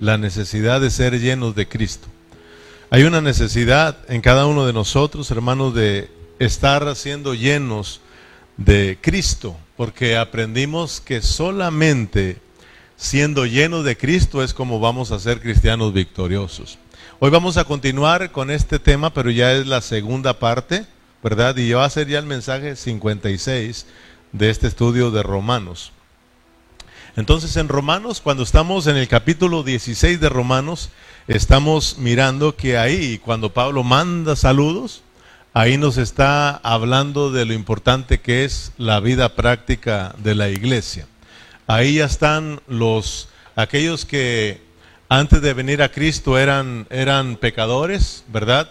la necesidad de ser llenos de Cristo. Hay una necesidad en cada uno de nosotros, hermanos, de estar siendo llenos de Cristo, porque aprendimos que solamente siendo llenos de Cristo es como vamos a ser cristianos victoriosos. Hoy vamos a continuar con este tema, pero ya es la segunda parte, ¿verdad? Y va a ser ya el mensaje 56 de este estudio de Romanos. Entonces en Romanos, cuando estamos en el capítulo 16 de Romanos, estamos mirando que ahí, cuando Pablo manda saludos, ahí nos está hablando de lo importante que es la vida práctica de la iglesia. Ahí ya están los aquellos que antes de venir a Cristo eran, eran pecadores, ¿verdad?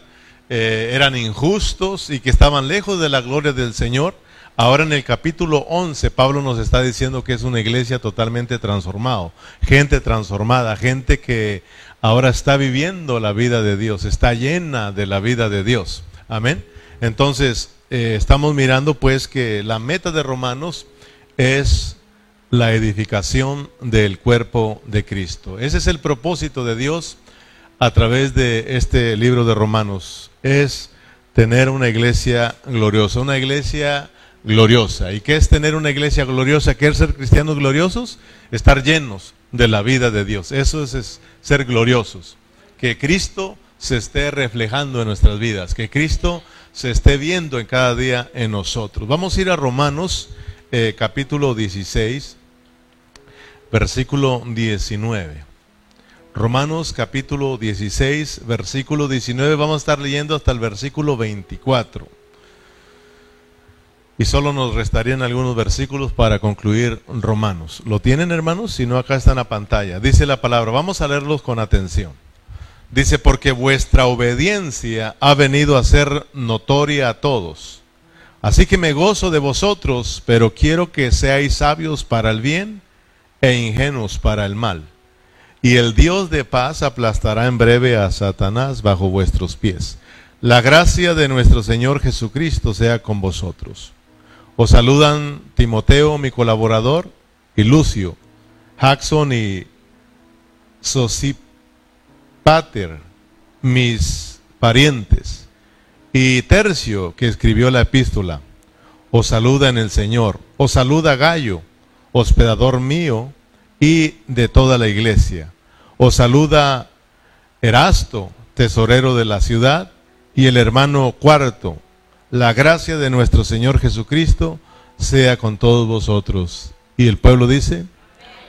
Eh, eran injustos y que estaban lejos de la gloria del Señor. Ahora en el capítulo 11 Pablo nos está diciendo que es una iglesia totalmente transformada, gente transformada, gente que ahora está viviendo la vida de Dios, está llena de la vida de Dios. Amén. Entonces, eh, estamos mirando pues que la meta de Romanos es la edificación del cuerpo de Cristo. Ese es el propósito de Dios a través de este libro de Romanos. Es tener una iglesia gloriosa, una iglesia gloriosa. ¿Y qué es tener una iglesia gloriosa? ¿Qué es ser cristianos gloriosos? Estar llenos de la vida de Dios. Eso es, ser gloriosos. Que Cristo se esté reflejando en nuestras vidas, que Cristo se esté viendo en cada día en nosotros. Vamos a ir a Romanos eh, capítulo 16, versículo 19. Romanos capítulo 16, versículo 19. Vamos a estar leyendo hasta el versículo 24. Y solo nos restarían algunos versículos para concluir Romanos. ¿Lo tienen hermanos? Si no, acá está en la pantalla. Dice la palabra, vamos a leerlos con atención. Dice, porque vuestra obediencia ha venido a ser notoria a todos. Así que me gozo de vosotros, pero quiero que seáis sabios para el bien e ingenuos para el mal. Y el Dios de paz aplastará en breve a Satanás bajo vuestros pies. La gracia de nuestro Señor Jesucristo sea con vosotros. Os saludan Timoteo, mi colaborador, y Lucio, Jackson y Sosipater, mis parientes, y Tercio, que escribió la epístola. Os saluda en el Señor. Os saluda Gallo, hospedador mío y de toda la iglesia. Os saluda Erasto, tesorero de la ciudad, y el hermano Cuarto, la gracia de nuestro Señor Jesucristo sea con todos vosotros. Y el pueblo dice,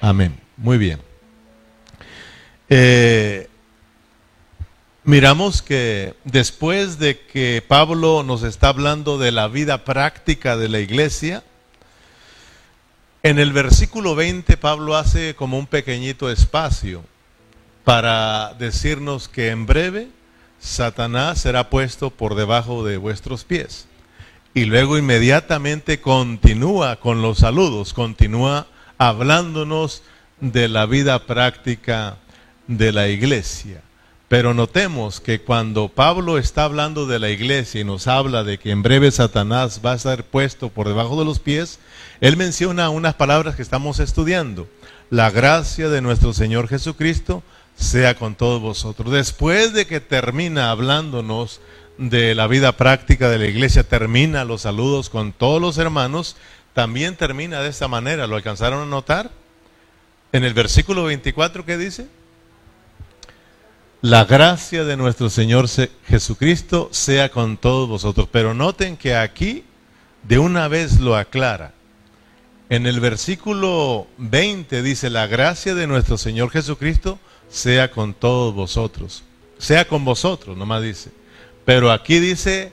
amén. Muy bien. Eh, miramos que después de que Pablo nos está hablando de la vida práctica de la iglesia, en el versículo 20 Pablo hace como un pequeñito espacio para decirnos que en breve Satanás será puesto por debajo de vuestros pies. Y luego inmediatamente continúa con los saludos, continúa hablándonos de la vida práctica de la iglesia. Pero notemos que cuando Pablo está hablando de la iglesia y nos habla de que en breve Satanás va a ser puesto por debajo de los pies, él menciona unas palabras que estamos estudiando. La gracia de nuestro Señor Jesucristo sea con todos vosotros. Después de que termina hablándonos de la vida práctica de la iglesia, termina los saludos con todos los hermanos, también termina de esta manera. ¿Lo alcanzaron a notar? En el versículo 24, ¿qué dice? La gracia de nuestro Señor Jesucristo sea con todos vosotros. Pero noten que aquí de una vez lo aclara. En el versículo 20 dice, la gracia de nuestro Señor Jesucristo sea con todos vosotros. Sea con vosotros, nomás dice. Pero aquí dice,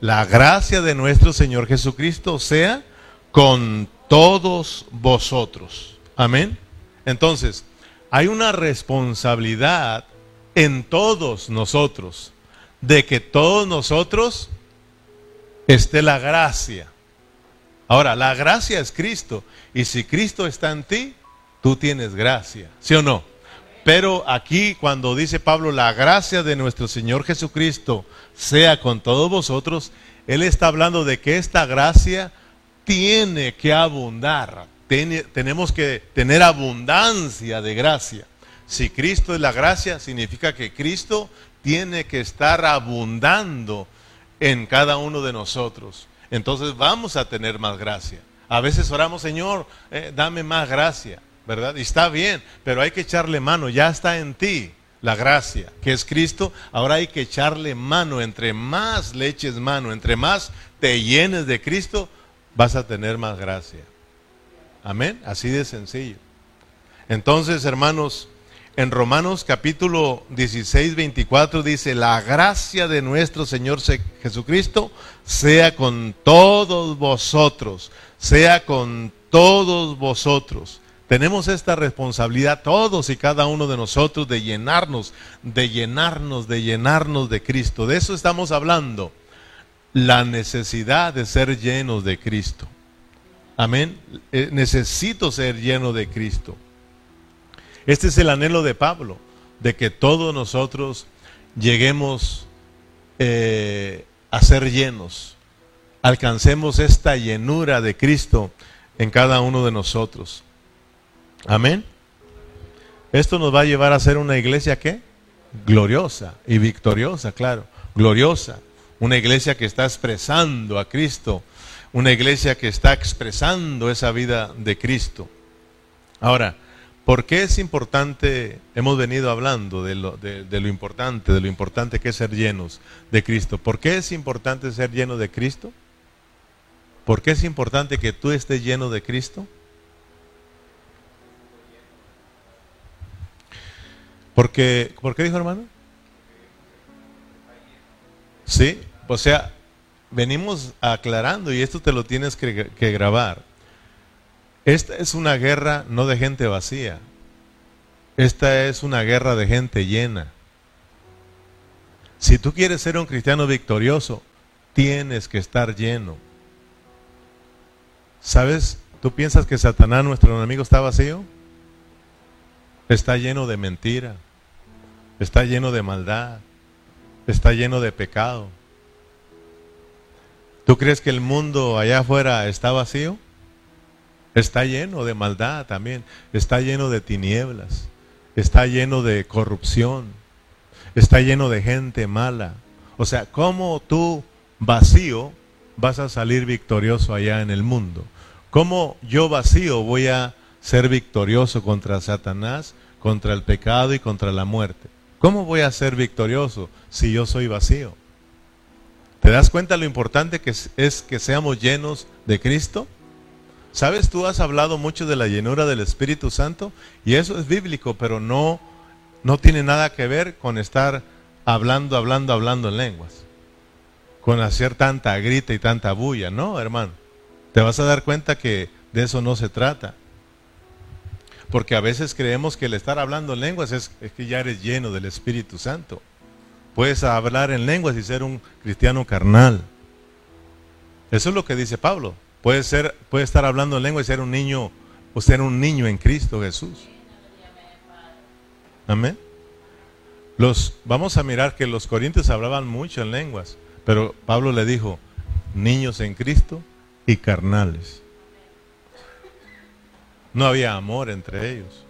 la gracia de nuestro Señor Jesucristo sea con todos vosotros. Amén. Entonces, hay una responsabilidad en todos nosotros de que todos nosotros esté la gracia. Ahora, la gracia es Cristo. Y si Cristo está en ti, tú tienes gracia. ¿Sí o no? Pero aquí cuando dice Pablo, la gracia de nuestro Señor Jesucristo sea con todos vosotros, Él está hablando de que esta gracia tiene que abundar. tenemos que tener abundancia de gracia. Si Cristo es la gracia, significa que Cristo tiene que estar abundando en cada uno de nosotros. Entonces vamos a tener más gracia. A veces oramos, Señor, eh, dame más gracia, ¿verdad? Y está bien, pero hay que echarle mano, ya está en ti la gracia, que es Cristo. Ahora hay que echarle mano, entre más le eches mano, entre más te llenes de Cristo, vas a tener más gracia. Amén, así de sencillo. Entonces, hermanos, en Romanos capítulo 16, 24 dice, la gracia de nuestro Señor Jesucristo sea con todos vosotros, sea con todos vosotros. Tenemos esta responsabilidad todos y cada uno de nosotros de llenarnos, de llenarnos, de llenarnos de Cristo. De eso estamos hablando. La necesidad de ser llenos de Cristo. Amén. Eh, necesito ser lleno de Cristo. Este es el anhelo de Pablo, de que todos nosotros lleguemos eh, a ser llenos, alcancemos esta llenura de Cristo en cada uno de nosotros. Amén. Esto nos va a llevar a ser una iglesia que gloriosa y victoriosa, claro, gloriosa, una iglesia que está expresando a Cristo, una iglesia que está expresando esa vida de Cristo. Ahora, ¿Por qué es importante, hemos venido hablando de lo, de, lo, importante, de lo importante que es ser llenos de Cristo? ¿Por qué es importante ser lleno de Cristo? ¿Por qué es importante que tú estés lleno de Cristo? Porque, ¿Por qué dijo hermano? Sí, o sea, venimos aclarando y esto te lo tienes que grabar. Esta es una guerra no de gente vacía. Esta es una guerra de gente llena. Si tú quieres ser un cristiano victorioso, tienes que estar lleno. ¿Sabes? ¿Tú piensas que Satanás, nuestro enemigo, está vacío? Está lleno de mentira, está lleno de maldad, está lleno de pecado. ¿Tú crees que el mundo allá afuera está vacío? Está lleno de maldad también, está lleno de tinieblas, está lleno de corrupción, está lleno de gente mala. O sea, ¿cómo tú vacío vas a salir victorioso allá en el mundo? ¿Cómo yo vacío voy a ser victorioso contra Satanás, contra el pecado y contra la muerte? ¿Cómo voy a ser victorioso si yo soy vacío? ¿Te das cuenta lo importante que es que seamos llenos de Cristo? Sabes, tú has hablado mucho de la llenura del Espíritu Santo y eso es bíblico, pero no, no tiene nada que ver con estar hablando, hablando, hablando en lenguas. Con hacer tanta grita y tanta bulla, no, hermano. Te vas a dar cuenta que de eso no se trata. Porque a veces creemos que el estar hablando en lenguas es, es que ya eres lleno del Espíritu Santo. Puedes hablar en lenguas y ser un cristiano carnal. Eso es lo que dice Pablo. Puede, ser, puede estar hablando en lengua y ser un niño o ser un niño en Cristo Jesús. Amén. Los, vamos a mirar que los corintios hablaban mucho en lenguas, pero Pablo le dijo, niños en Cristo y carnales. No había amor entre ellos.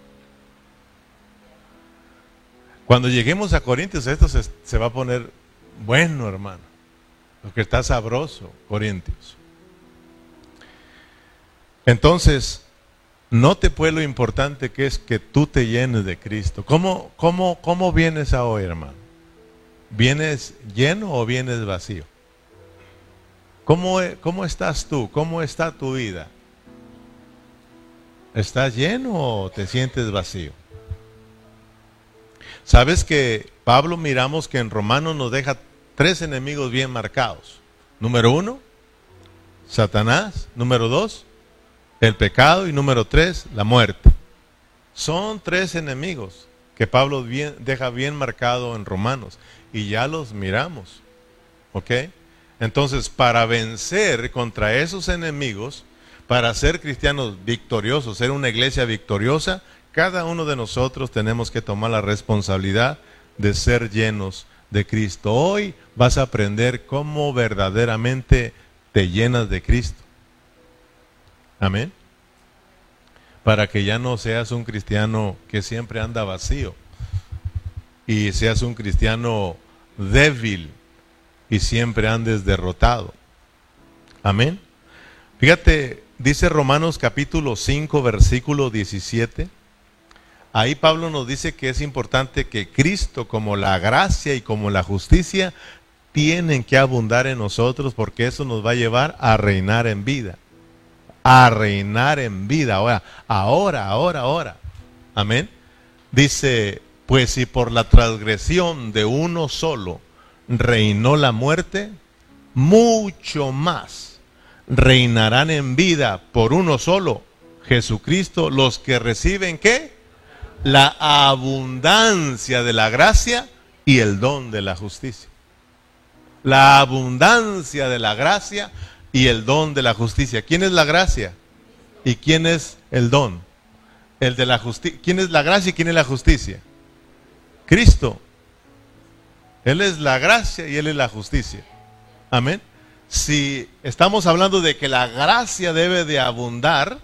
Cuando lleguemos a Corintios, esto se, va a poner bueno, hermano. Porque está sabroso, Corintios. Entonces, note pues lo importante que es que tú te llenes de Cristo. ¿Cómo, cómo, cómo vienes a hoy, hermano? ¿Vienes lleno o vienes vacío? ¿Cómo, ¿Cómo estás tú? ¿Cómo está tu vida? ¿Estás lleno o te sientes vacío? Sabes que Pablo miramos que en Romanos nos deja tres enemigos bien marcados. Número uno, Satanás. Número dos, el pecado y número tres, la muerte. Son tres enemigos que Pablo deja bien marcado en Romanos y ya los miramos. ¿Ok? Entonces, para vencer contra esos enemigos, para ser cristianos victoriosos, ser una iglesia victoriosa, cada uno de nosotros tenemos que tomar la responsabilidad de ser llenos de Cristo. Hoy vas a aprender cómo verdaderamente te llenas de Cristo. Amén. para que ya no seas un cristiano que siempre anda vacío y seas un cristiano débil y siempre andes derrotado. Amén. Fíjate, dice Romanos capítulo 5, versículo 17. Ahí Pablo nos dice que es importante que Cristo, como la gracia y como la justicia, tienen que abundar en nosotros porque eso nos va a llevar a reinar en vida. A reinar en vida. Ahora, ahora, ahora, ahora. Amén. Dice, pues si por la transgresión de uno solo reinó la muerte, mucho más reinarán en vida por uno solo, Jesucristo, los que reciben qué? La abundancia de la gracia y el don de la justicia. La abundancia de la gracia y el don de la justicia. ¿Quién es la gracia? ¿Y quién es el don? El de la justicia. ¿Quién es la gracia y quién es la justicia? Cristo. Él es la gracia y Él es la justicia. Amén. Si estamos hablando de que la gracia debe de abundar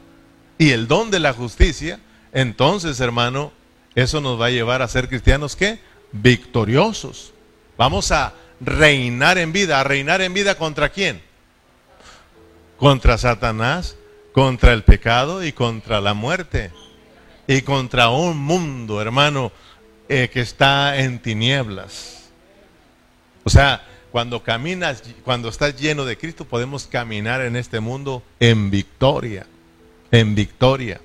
y el don de la justicia, entonces, hermano, eso nos va a llevar a ser cristianos que victoriosos. Vamos a reinar en vida. ¿A reinar en vida contra quién? Contra Satanás, contra el pecado y contra la muerte. Y contra un mundo, hermano, eh, que está en tinieblas. O sea, cuando caminas, cuando estás lleno de Cristo, podemos caminar en este mundo en victoria, en victoria.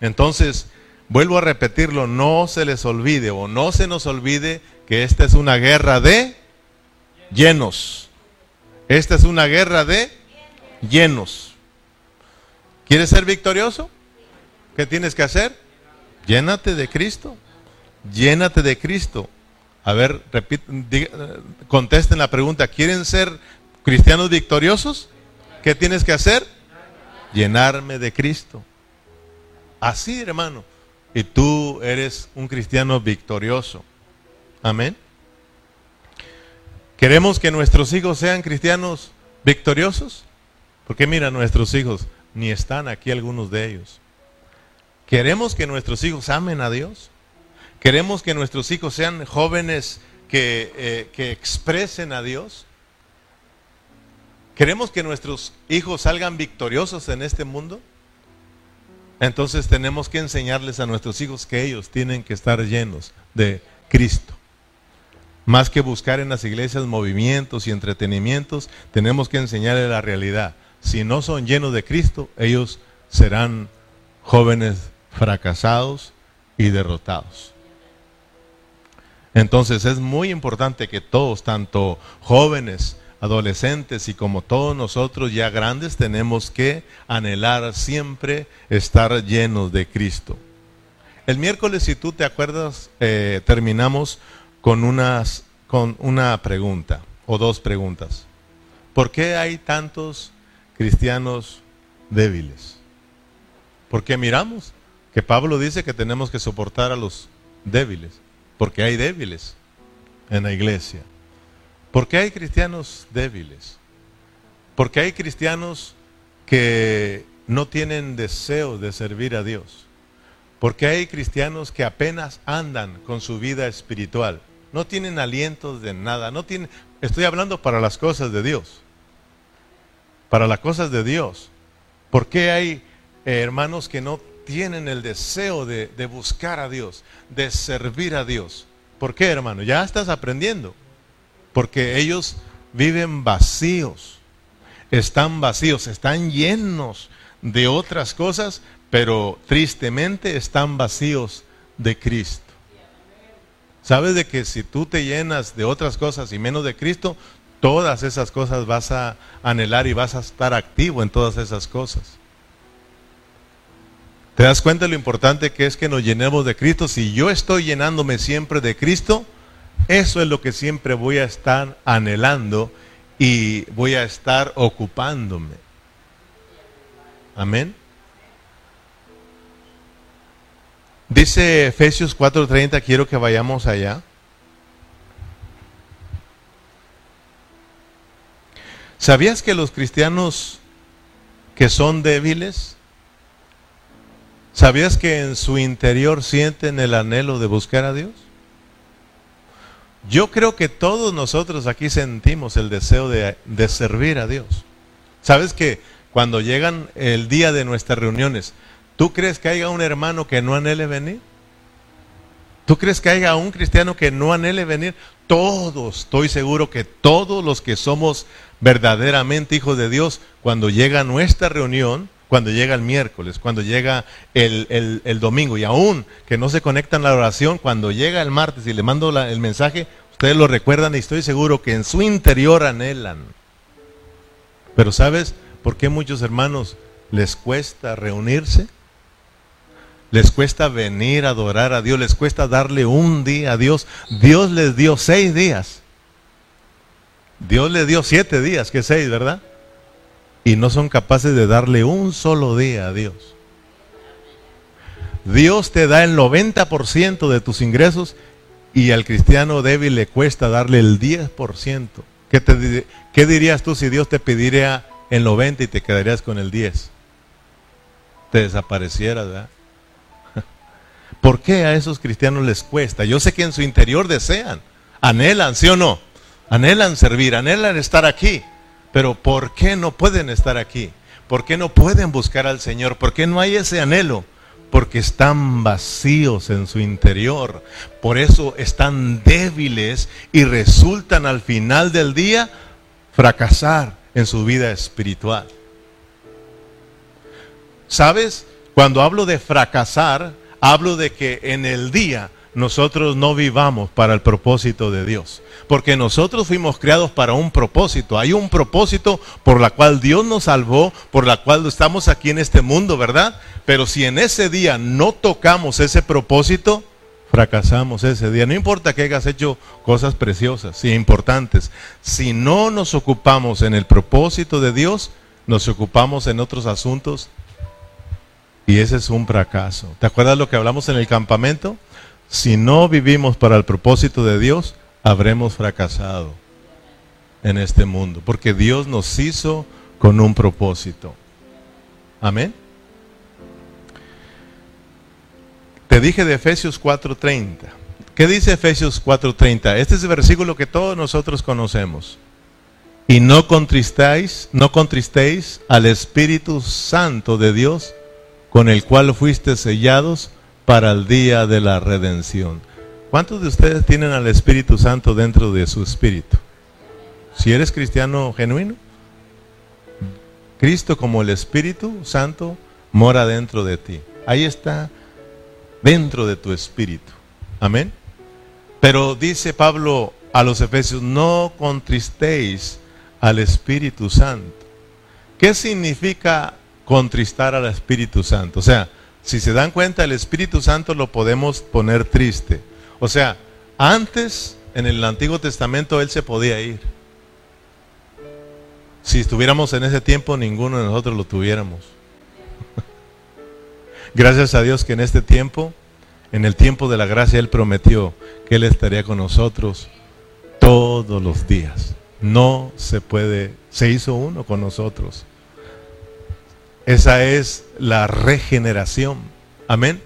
Entonces, vuelvo a repetirlo, no se les olvide o no se nos olvide que esta es una guerra de llenos. Esta es una guerra de llenos. ¿Quieres ser victorioso? ¿Qué tienes que hacer? Llénate de Cristo. Llénate de Cristo. A ver, contesten la pregunta. ¿Quieren ser cristianos victoriosos? ¿Qué tienes que hacer? Llenarme de Cristo. Así, hermano. Y tú eres un cristiano victorioso. Amén. ¿Queremos que nuestros hijos sean cristianos victoriosos? Porque mira, nuestros hijos ni están aquí algunos de ellos. ¿Queremos que nuestros hijos amen a Dios? ¿Queremos que nuestros hijos sean jóvenes que, eh, que expresen a Dios? ¿Queremos que nuestros hijos salgan victoriosos en este mundo? Entonces tenemos que enseñarles a nuestros hijos que ellos tienen que estar llenos de Cristo. Más que buscar en las iglesias movimientos y entretenimientos, tenemos que enseñarles la realidad. Si no son llenos de Cristo, ellos serán jóvenes fracasados y derrotados. Entonces es muy importante que todos, tanto jóvenes, adolescentes y como todos nosotros ya grandes, tenemos que anhelar siempre estar llenos de Cristo. El miércoles, si tú te acuerdas, eh, terminamos con, unas, con una pregunta o dos preguntas. ¿Por qué hay tantos cristianos débiles? Porque miramos que Pablo dice que tenemos que soportar a los débiles. Porque hay débiles en la iglesia. Porque hay cristianos débiles. Porque hay cristianos que no tienen deseo de servir a Dios. Porque hay cristianos que apenas andan con su vida espiritual. No tienen alientos de nada. No tienen, estoy hablando para las cosas de Dios. Para las cosas de Dios. Porque hay eh, hermanos que no tienen el deseo de, buscar a Dios, de servir a Dios. ¿Por qué, hermano? Ya estás aprendiendo. Porque ellos viven vacíos, están vacíos, están llenos de otras cosas, pero tristemente están vacíos de Cristo. ¿Sabes de que si tú te llenas de otras cosas y menos de Cristo, todas esas cosas vas a anhelar y vas a estar activo en todas esas cosas? ¿Te das cuenta lo importante que es que nos llenemos de Cristo? Si yo estoy llenándome siempre de Cristo, eso es lo que siempre voy a estar anhelando y voy a estar ocupándome. Amén. Dice Efesios 4:30, quiero que vayamos allá. ¿Sabías que los cristianos que son débiles ¿Sabías que en su interior sienten el anhelo de buscar a Dios? Yo creo que todos nosotros aquí sentimos el deseo de, servir a Dios. ¿Sabes que cuando llegan el día de nuestras reuniones, ¿tú crees que haya un hermano que no anhele venir? ¿Tú crees que haya un cristiano que no anhele venir? Todos, estoy seguro que todos los que somos verdaderamente hijos de Dios, cuando llega nuestra reunión, cuando llega el miércoles, cuando llega el, domingo y aún que no se conectan a la oración, cuando llega el martes y le mando el mensaje, ustedes lo recuerdan y estoy seguro que en su interior anhelan. Pero ¿sabes por qué muchos hermanos les cuesta reunirse? Les cuesta venir a adorar a Dios, les cuesta darle un día a Dios. Dios les dio seis días. Dios les dio siete días, que seis, ¿verdad? Y no son capaces de darle un solo día a Dios. Dios te da el 90% de tus ingresos y al cristiano débil le cuesta darle el 10%. ¿Qué, te, ¿Qué dirías tú si Dios te pidiera el 90 y te quedarías con el 10? Te desaparecieras, ¿verdad? ¿Por qué a esos cristianos les cuesta? Yo sé que en su interior desean, anhelan, ¿sí o no? Anhelan servir, anhelan estar aquí. Pero ¿por qué no pueden estar aquí? ¿Por qué no pueden buscar al Señor? ¿Por qué no hay ese anhelo? Porque están vacíos en su interior. Por eso están débiles y resultan al final del día fracasar en su vida espiritual. ¿Sabes? Cuando hablo de fracasar, hablo de que en el día nosotros no vivamos para el propósito de Dios. Porque nosotros fuimos creados para un propósito. Hay un propósito por la cual Dios nos salvó, por la cual estamos aquí en este mundo, ¿verdad? Pero si en ese día no tocamos ese propósito, fracasamos ese día. No importa que hayas hecho cosas preciosas y importantes. Si no nos ocupamos en el propósito de Dios, nos ocupamos en otros asuntos y ese es un fracaso. ¿Te acuerdas lo que hablamos en el campamento? Si no vivimos para el propósito de Dios, habremos fracasado en este mundo, porque Dios nos hizo con un propósito. Amén. Te dije de Efesios 4:30. ¿Qué dice Efesios 4:30? Este es el versículo que todos nosotros conocemos. Y no contristáis, no contristéis al Espíritu Santo de Dios, con el cual fuiste sellados para el día de la redención. ¿Cuántos de ustedes tienen al Espíritu Santo dentro de su espíritu? Si eres cristiano genuino, Cristo como el Espíritu Santo mora dentro de ti. Ahí está, dentro de tu espíritu. Amén. Pero dice Pablo a los Efesios, no contristéis al Espíritu Santo. ¿Qué significa contristar al Espíritu Santo? O sea, si se dan cuenta, el Espíritu Santo lo podemos poner triste. O sea, antes en el Antiguo Testamento Él se podía ir. Si estuviéramos en ese tiempo, ninguno de nosotros lo tuviéramos. Gracias a Dios que en este tiempo, en el tiempo de la gracia, Él prometió que Él estaría con nosotros todos los días. No se puede, se hizo uno con nosotros. Esa es la regeneración. Amén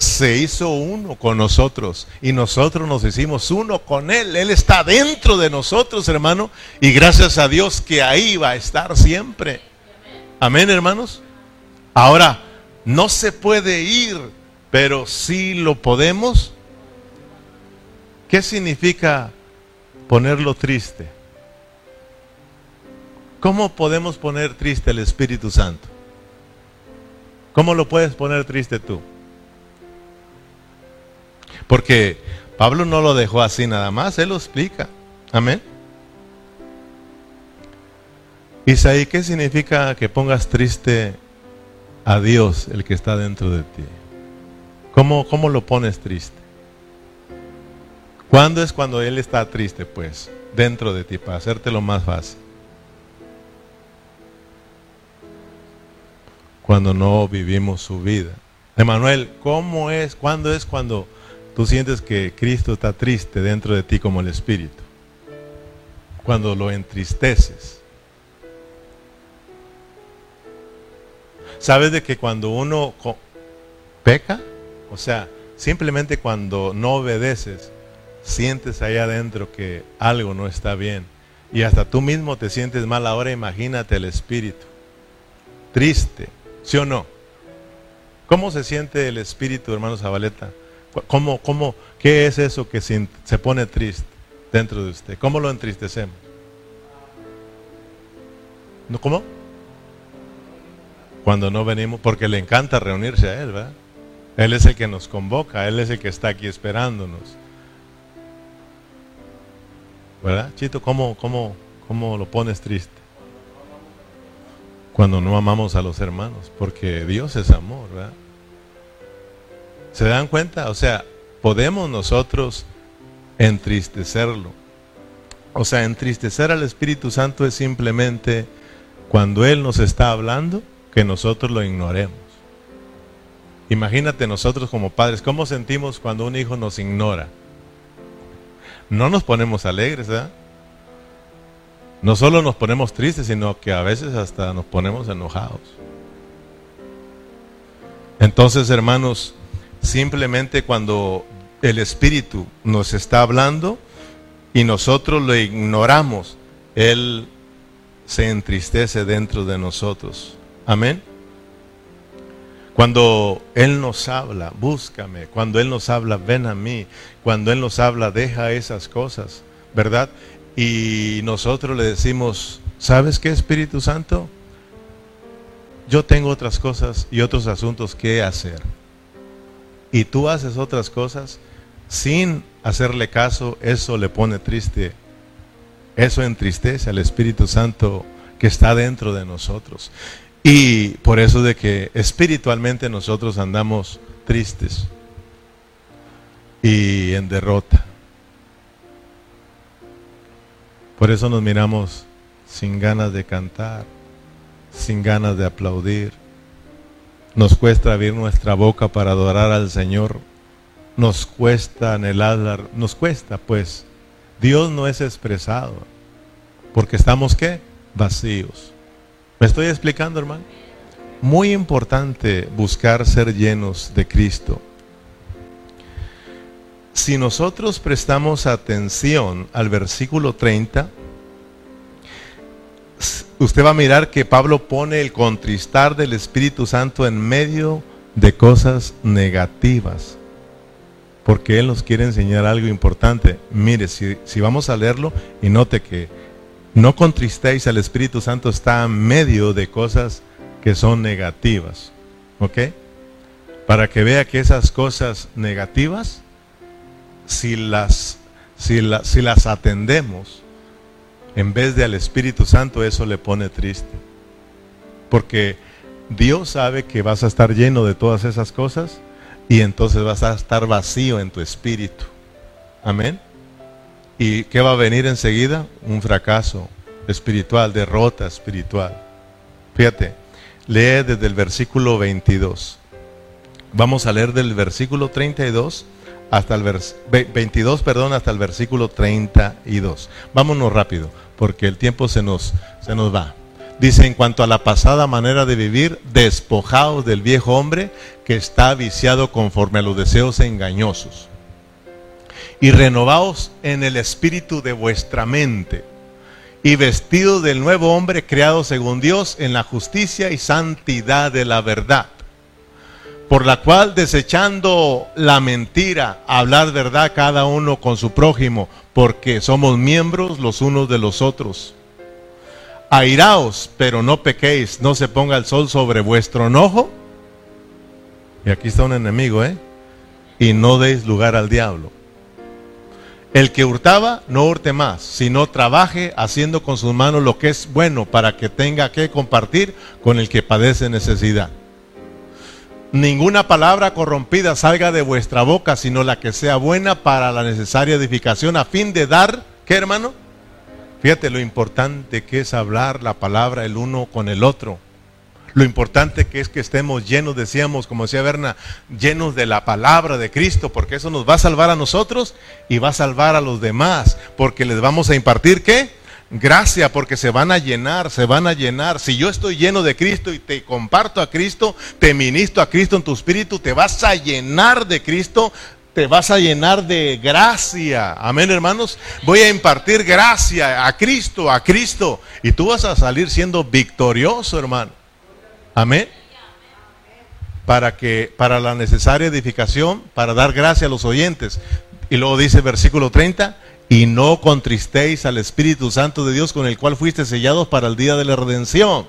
se hizo uno con nosotros y nosotros nos hicimos uno con Él. Él está dentro de nosotros, hermano, y gracias a Dios que ahí va a estar siempre. Amén, hermanos. Ahora, no se puede ir, pero sí lo podemos. ¿Qué significa ponerlo triste? ¿Cómo podemos poner triste al Espíritu Santo? ¿Cómo lo puedes poner triste tú? Porque Pablo no lo dejó así nada más, él lo explica. Amén. Isaí, ¿qué significa que pongas triste a Dios, el que está dentro de ti? ¿Cómo, cómo lo pones triste? ¿Cuándo es cuando Él está triste? Pues dentro de ti, para hacértelo más fácil. Cuando no vivimos su vida. Emanuel, ¿cómo es? ¿Cuándo es cuando tú sientes que Cristo está triste dentro de ti como el Espíritu. Cuando lo entristeces. Sabes de que cuando uno peca. O sea, simplemente cuando no obedeces, sientes ahí adentro que algo no está bien. Y hasta tú mismo te sientes mal. Ahora imagínate el espíritu. Triste, ¿sí o no? ¿Cómo se siente el espíritu, hermano Zabaleta? ¿Cómo, cómo, ¿Qué es eso que se, pone triste dentro de usted? ¿Cómo lo entristecemos? ¿Cómo? Cuando no venimos, porque le encanta reunirse a Él, ¿verdad? Él es el que nos convoca, Él es el que está aquí esperándonos. ¿Verdad? Chito, ¿cómo, cómo, cómo lo pones triste? Cuando no amamos a los hermanos, porque Dios es amor, ¿verdad? ¿Se dan cuenta? O sea, podemos nosotros entristecerlo. O sea, entristecer al Espíritu Santo es simplemente cuando Él nos está hablando, que nosotros lo ignoremos. Imagínate nosotros como padres, ¿cómo sentimos cuando un hijo nos ignora? No nos ponemos alegres, ¿verdad? No solo nos ponemos tristes, sino que a veces hasta nos ponemos enojados. Entonces, hermanos, simplemente cuando el Espíritu nos está hablando y nosotros lo ignoramos, Él se entristece dentro de nosotros. Amén. Cuando Él nos habla, búscame. Cuando Él nos habla, ven a mí. Cuando Él nos habla, deja esas cosas, ¿verdad? Y nosotros le decimos, ¿sabes qué, Espíritu Santo? Yo tengo otras cosas y otros asuntos que hacer. Y tú haces otras cosas sin hacerle caso, eso le pone triste eso entristece al Espíritu Santo que está dentro de nosotros. Y por eso de que espiritualmente nosotros andamos tristes y en derrota. Por eso nos miramos sin ganas de cantar, sin ganas de aplaudir. Nos cuesta abrir nuestra boca para adorar al Señor. Nos cuesta anhelar, nos cuesta pues Dios no es expresado. Porque estamos qué? Vacíos. ¿Me estoy explicando, hermano? Muy importante buscar ser llenos de Cristo. Si nosotros prestamos atención al versículo 30, usted va a mirar que Pablo pone el contristar del Espíritu Santo en medio de cosas negativas porque Él nos quiere enseñar algo importante. Mire, si, vamos a leerlo y note que no contristéis al Espíritu Santo está en medio de cosas que son negativas. ¿Ok? Para que vea que esas cosas negativas, si las, si, si las atendemos, en vez de al Espíritu Santo, eso le pone triste. Porque Dios sabe que vas a estar lleno de todas esas cosas y entonces vas a estar vacío en tu espíritu. Amén. ¿Y qué va a venir enseguida? Un fracaso espiritual, derrota espiritual. Fíjate, lee desde el versículo 22. Vamos a leer del versículo 32 hasta el 22, perdón, hasta el versículo 32. Vámonos rápido, porque el tiempo se nos, se nos va. Dice, en cuanto a la pasada manera de vivir, despojaos del viejo hombre que está viciado conforme a los deseos engañosos. Y renovaos en el espíritu de vuestra mente. Y vestido del nuevo hombre creado según Dios en la justicia y santidad de la verdad. Por la cual desechando la mentira, hablar verdad cada uno con su prójimo, porque somos miembros los unos de los otros airaos, pero no pequéis, no se ponga el sol sobre vuestro enojo. Y aquí está un enemigo, ¿eh? Y no deis lugar al diablo. El que hurtaba, no hurte más, sino trabaje haciendo con sus manos lo que es bueno para que tenga que compartir con el que padece necesidad. Ninguna palabra corrompida salga de vuestra boca, sino la que sea buena para la necesaria edificación, a fin de dar, ¿qué hermano? Fíjate lo importante que es hablar la palabra el uno con el otro. Lo importante que es que estemos llenos, decíamos, como decía Berna, llenos de la palabra de Cristo, porque eso nos va a salvar a nosotros y va a salvar a los demás, porque les vamos a impartir qué? Gracia porque se van a llenar, se van a llenar. Si yo estoy lleno de Cristo y te comparto a Cristo, te ministro a Cristo en tu espíritu, te vas a llenar de Cristo, te vas a llenar de gracia. Amén, hermanos. Voy a impartir gracia a Cristo, a Cristo. Y tú vas a salir siendo victorioso, hermano. Amén. Para que, para la necesaria edificación, para dar gracia a los oyentes. Y luego dice versículo 30, y no contristéis al Espíritu Santo de Dios con el cual fuiste sellados para el día de la redención.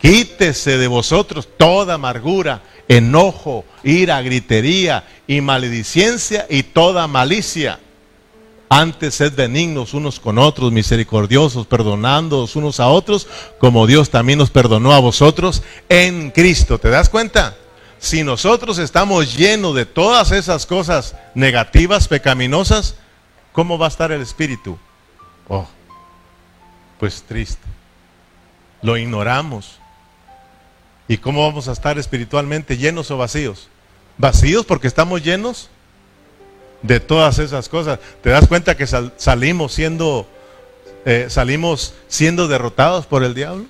Quítese de vosotros toda amargura, enojo, ira, gritería y maledicencia y toda malicia. Antes sed benignos unos con otros, misericordiosos, perdonándoos unos a otros, como Dios también nos perdonó a vosotros en Cristo. ¿Te das cuenta? Si nosotros estamos llenos de todas esas cosas negativas, pecaminosas, ¿Cómo va a estar el espíritu? Oh, pues triste. Lo ignoramos. ¿Y cómo vamos a estar espiritualmente llenos o vacíos? Vacíos porque estamos llenos de todas esas cosas. ¿Te das cuenta que salimos siendo eh, salimos siendo derrotados por el diablo?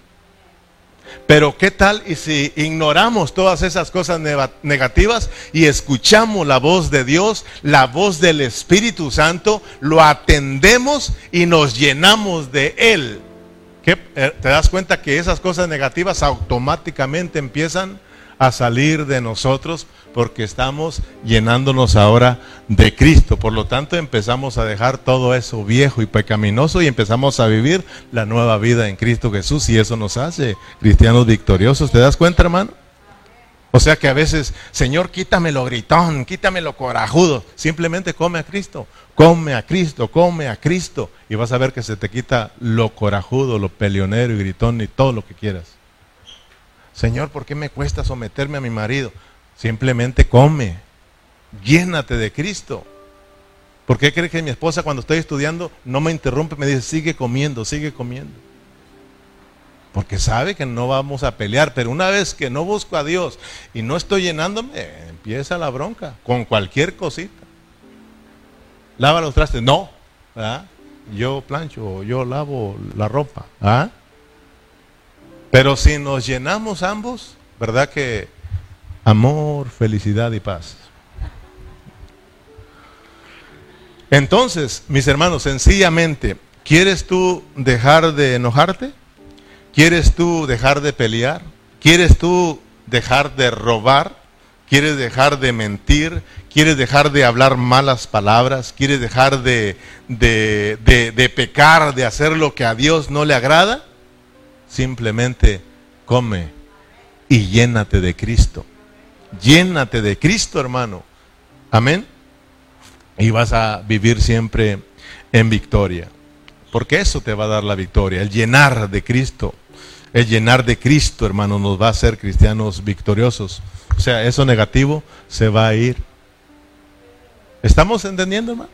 Pero ¿qué tal y si ignoramos todas esas cosas negativas y escuchamos la voz de Dios, la voz del Espíritu Santo, lo atendemos y nos llenamos de Él? Eh, ¿Te das cuenta que esas cosas negativas automáticamente empiezan a salir de nosotros porque estamos llenándonos ahora de Cristo. Por lo tanto, empezamos a dejar todo eso viejo y pecaminoso y empezamos a vivir la nueva vida en Cristo Jesús y eso nos hace cristianos victoriosos. ¿Te das cuenta, hermano? O sea que a veces, Señor, quítame lo gritón, quítame lo corajudo. Simplemente come a Cristo, come a Cristo, come a Cristo. Y vas a ver que se te quita lo corajudo, lo peleonero y gritón y todo lo que quieras. Señor, ¿por qué me cuesta someterme a mi marido? Simplemente come, llénate de Cristo. ¿Por qué crees que mi esposa cuando estoy estudiando no me interrumpe, me dice, sigue comiendo, sigue comiendo? Porque sabe que no vamos a pelear, pero una vez que no busco a Dios y no estoy llenándome, empieza la bronca con cualquier cosita. Lava los trastes, no, yo plancho, yo lavo la ropa. ¿ah? Pero si nos llenamos ambos, ¿verdad que amor, felicidad y paz? Entonces, mis hermanos, sencillamente, ¿quieres tú dejar de enojarte? ¿Quieres tú dejar de pelear? ¿Quieres tú dejar de robar? ¿Quieres dejar de mentir? ¿Quieres dejar de hablar malas palabras? ¿Quieres dejar de, de, de, pecar, de hacer lo que a Dios no le agrada? Simplemente come y llénate de Cristo. Llénate de Cristo, hermano. Amén. Y vas a vivir siempre en victoria. Porque eso te va a dar la victoria. El llenar de Cristo. El llenar de Cristo, hermano, nos va a hacer cristianos victoriosos. O sea, eso negativo se va a ir. ¿Estamos entendiendo, hermano?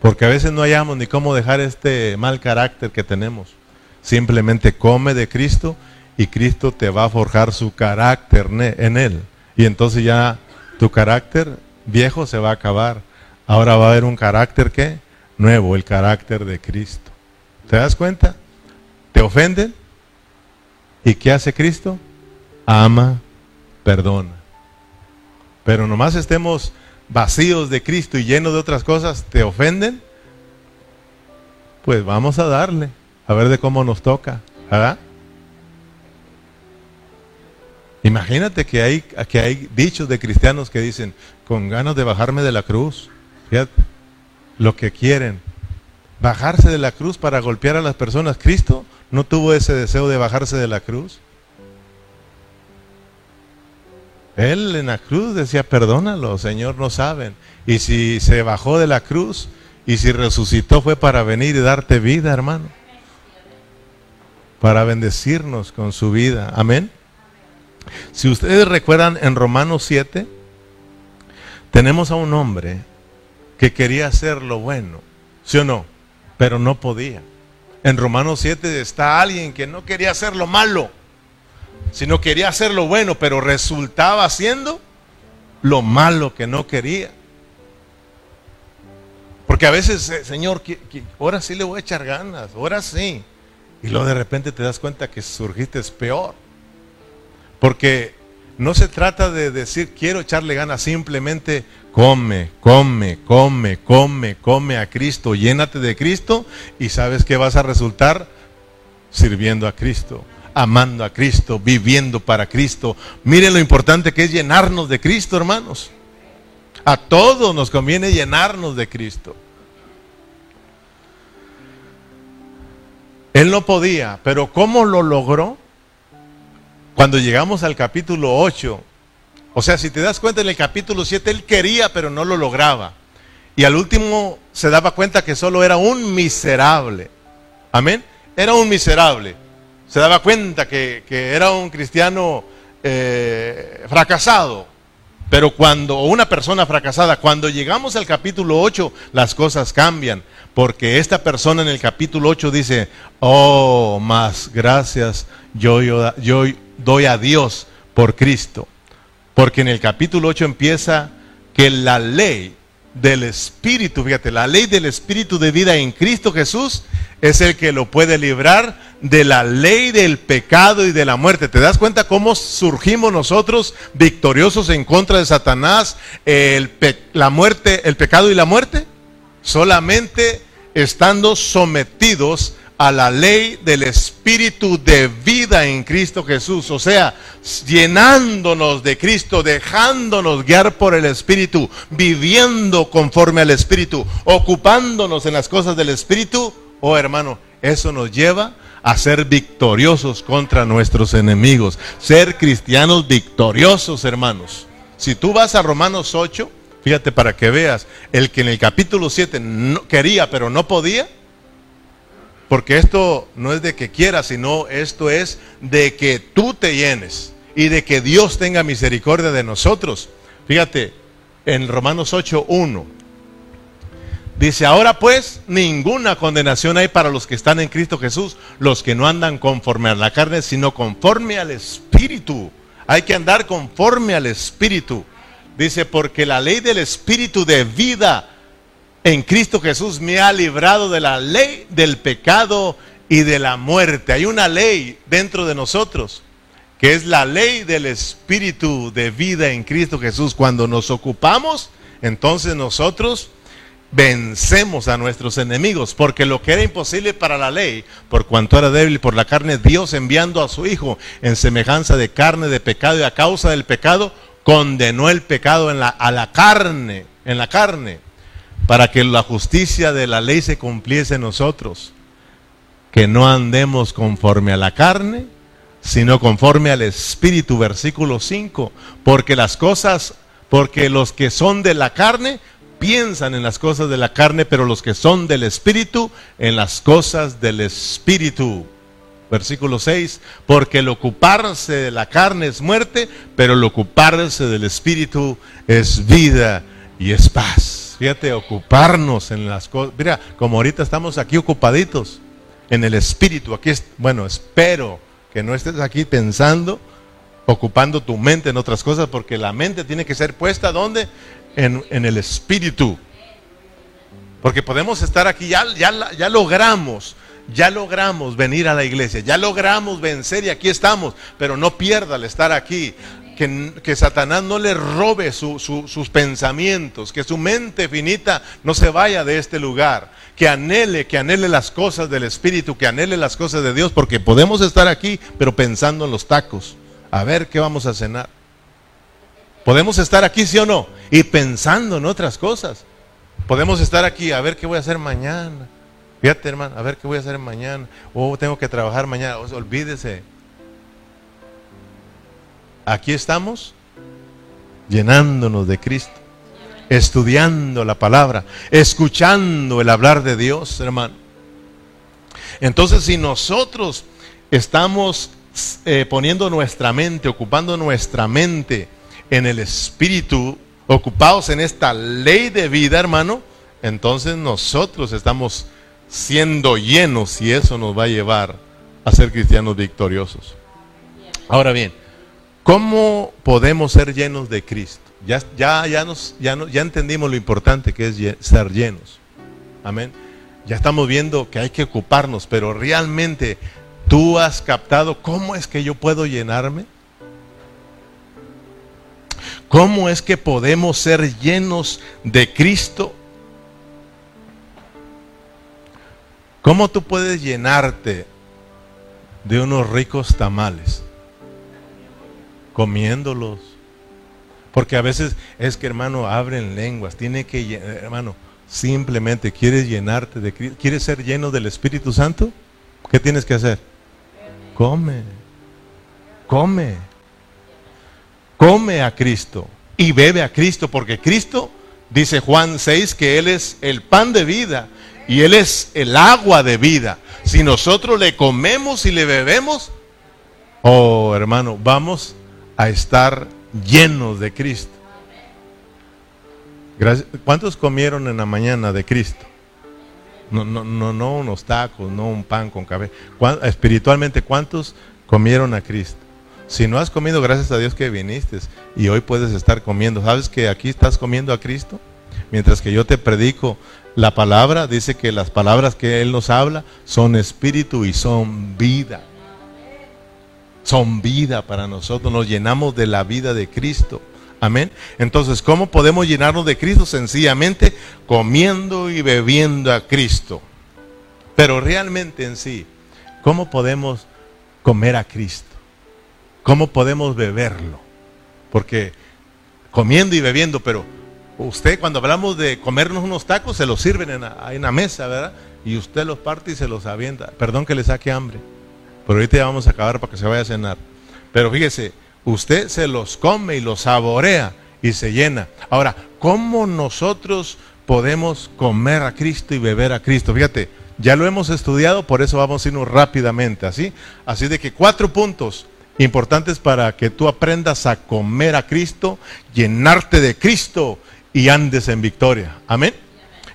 Porque a veces no hallamos ni cómo dejar este mal carácter que tenemos. Simplemente come de Cristo y Cristo te va a forjar su carácter en él. Y entonces ya tu carácter viejo se va a acabar. Ahora va a haber un carácter que nuevo, el carácter de Cristo. ¿Te das cuenta? ¿Te ofenden? ¿Y qué hace Cristo? Ama, perdona. Pero nomás estemos vacíos de Cristo y llenos de otras cosas, ¿te ofenden? Pues vamos a darle a ver de cómo nos toca. ¿verdad? Imagínate que hay, que hay dichos de cristianos que dicen, con ganas de bajarme de la cruz, fíjate, lo que quieren, bajarse de la cruz para golpear a las personas. Cristo no tuvo ese deseo de bajarse de la cruz. Él en la cruz decía, perdónalo, Señor, no saben. Y si se bajó de la cruz y si resucitó fue para venir y darte vida, hermano para bendecirnos con su vida. Amén. Si ustedes recuerdan en Romanos 7, tenemos a un hombre que quería hacer lo bueno, ¿sí o no? Pero no podía. En Romanos 7 está alguien que no quería hacer lo malo, sino quería hacer lo bueno, pero resultaba haciendo lo malo que no quería. Porque a veces, eh, Señor, ahora sí le voy a echar ganas, ahora sí. Y luego de repente te das cuenta que surgiste es peor. Porque no se trata de decir quiero echarle ganas, simplemente come, come, come, come, come a Cristo, llénate de Cristo y sabes que vas a resultar sirviendo a Cristo, amando a Cristo, viviendo para Cristo. Miren lo importante que es llenarnos de Cristo, hermanos. A todos nos conviene llenarnos de Cristo. Él no podía, pero ¿cómo lo logró? Cuando llegamos al capítulo 8, o sea, si te das cuenta en el capítulo 7, él quería, pero no lo lograba. Y al último se daba cuenta que solo era un miserable. Amén. Era un miserable. Se daba cuenta que, era un cristiano eh, fracasado. Pero cuando, una persona fracasada, cuando llegamos al capítulo 8, las cosas cambian. Porque esta persona en el capítulo 8 dice, oh, más gracias yo doy a Dios por Cristo. Porque en el capítulo 8 empieza que la ley del Espíritu, fíjate, la ley del Espíritu de vida en Cristo Jesús es el que lo puede librar de la ley del pecado y de la muerte. ¿Te das cuenta cómo surgimos nosotros victoriosos en contra de Satanás, el la muerte, el pecado y la muerte? Solamente estando sometidos a la ley del Espíritu de vida en Cristo Jesús. O sea, llenándonos de Cristo, dejándonos guiar por el Espíritu, viviendo conforme al Espíritu, ocupándonos en las cosas del Espíritu. Oh hermano, eso nos lleva a ser victoriosos contra nuestros enemigos. Ser cristianos victoriosos, hermanos. Si tú vas a Romanos 8, fíjate para que veas, el que en el capítulo 7 no quería pero no podía, porque esto no es de que quieras, sino esto es de que tú te llenes y de que Dios tenga misericordia de nosotros. Fíjate, en Romanos 8.1 dice, ahora pues ninguna condenación hay para los que están en Cristo Jesús, los que no andan conforme a la carne, sino conforme al Espíritu. Hay que andar conforme al Espíritu. Dice, porque la ley del Espíritu de vida en Cristo Jesús me ha librado de la ley del pecado y de la muerte. Hay una ley dentro de nosotros, que es la ley del Espíritu de vida en Cristo Jesús. Cuando nos ocupamos, entonces nosotros vencemos a nuestros enemigos, porque lo que era imposible para la ley, por cuanto era débil por la carne, Dios enviando a su Hijo en semejanza de carne de pecado y a causa del pecado, condenó el pecado en la, a la carne, en la carne para que la justicia de la ley se cumpliese en nosotros, que no andemos conforme a la carne, sino conforme al Espíritu, versículo 5, porque las cosas, porque los que son de la carne piensan en las cosas de la carne, pero los que son del Espíritu en las cosas del Espíritu. Versículo 6, porque el ocuparse de la carne es muerte, pero el ocuparse del Espíritu es vida y es paz. Fíjate, ocuparnos en las cosas. Mira, como ahorita estamos aquí ocupaditos en el espíritu. Aquí, bueno, espero que no estés aquí pensando, ocupando tu mente en otras cosas, porque la mente tiene que ser puesta ¿dónde? En, en el espíritu. Porque podemos estar aquí, ya, ya, ya logramos, ya logramos venir a la iglesia, ya logramos vencer y aquí estamos, pero no pierda el estar aquí que, Satanás no le robe sus pensamientos, que su mente finita no se vaya de este lugar, que anhele, que anhele las cosas del Espíritu, que anhele las cosas de Dios, porque podemos estar aquí, pero pensando en los tacos, a ver qué vamos a cenar. Podemos estar aquí, sí o no, y pensando en otras cosas. Podemos estar aquí, a ver qué voy a hacer mañana. Fíjate, hermano, a ver qué voy a hacer mañana. Oh, tengo que trabajar mañana. olvídese aquí estamos llenándonos de Cristo, estudiando la palabra, escuchando el hablar de Dios, hermano. Entonces, si nosotros estamos eh, poniendo nuestra mente, ocupando nuestra mente en el Espíritu, ocupados en esta ley de vida, hermano, entonces nosotros estamos siendo llenos y eso nos va a llevar a ser cristianos victoriosos. Ahora bien, ¿Cómo podemos ser llenos de Cristo? Ya, ya, ya, nos, ya, ya entendimos lo importante que es ser llenos. Amén. Ya estamos viendo que hay que ocuparnos, pero realmente tú has captado cómo es que yo puedo llenarme. ¿Cómo es que podemos ser llenos de Cristo? ¿Cómo tú puedes llenarte de unos ricos tamales? Comiéndolos. Porque a veces es que hermano abren lenguas, tiene que, hermano, simplemente quieres llenarte de Cristo, quieres ser lleno del Espíritu Santo, ¿qué tienes que hacer? Come, come, come a Cristo y bebe a Cristo, porque Cristo, dice Juan 6, que Él es el pan de vida y Él es el agua de vida. Si nosotros le comemos y le bebemos, oh hermano, vamos a estar llenos de Cristo. ¿Cuántos comieron en la mañana de Cristo? No, no, no, no unos tacos, no un pan con cabeza. Espiritualmente, ¿cuántos comieron a Cristo? Si no has comido, gracias a Dios que viniste y hoy puedes estar comiendo. ¿Sabes que aquí estás comiendo a Cristo? Mientras que yo te predico la palabra dice que las palabras que Él nos habla son espíritu y son vida. Son vida para nosotros. Nos llenamos de la vida de Cristo. Amén. Entonces, ¿cómo podemos llenarnos de Cristo? Sencillamente comiendo y bebiendo a Cristo. Pero realmente en sí, ¿cómo podemos comer a Cristo? ¿Cómo podemos beberlo? Porque comiendo y bebiendo, pero Usted cuando hablamos de comernos unos tacos, se los sirven en la, mesa, ¿verdad? Y usted los parte y se los avienta. Perdón que le saque hambre. Pero ahorita ya vamos a acabar para que se vaya a cenar. Pero fíjese, usted se los come y los saborea y se llena. Ahora, ¿cómo nosotros podemos comer a Cristo y beber a Cristo? Fíjate, ya lo hemos estudiado, por eso vamos a irnos rápidamente, ¿así? Así de que cuatro puntos importantes para que tú aprendas a comer a Cristo, llenarte de Cristo y andes en victoria. Amén.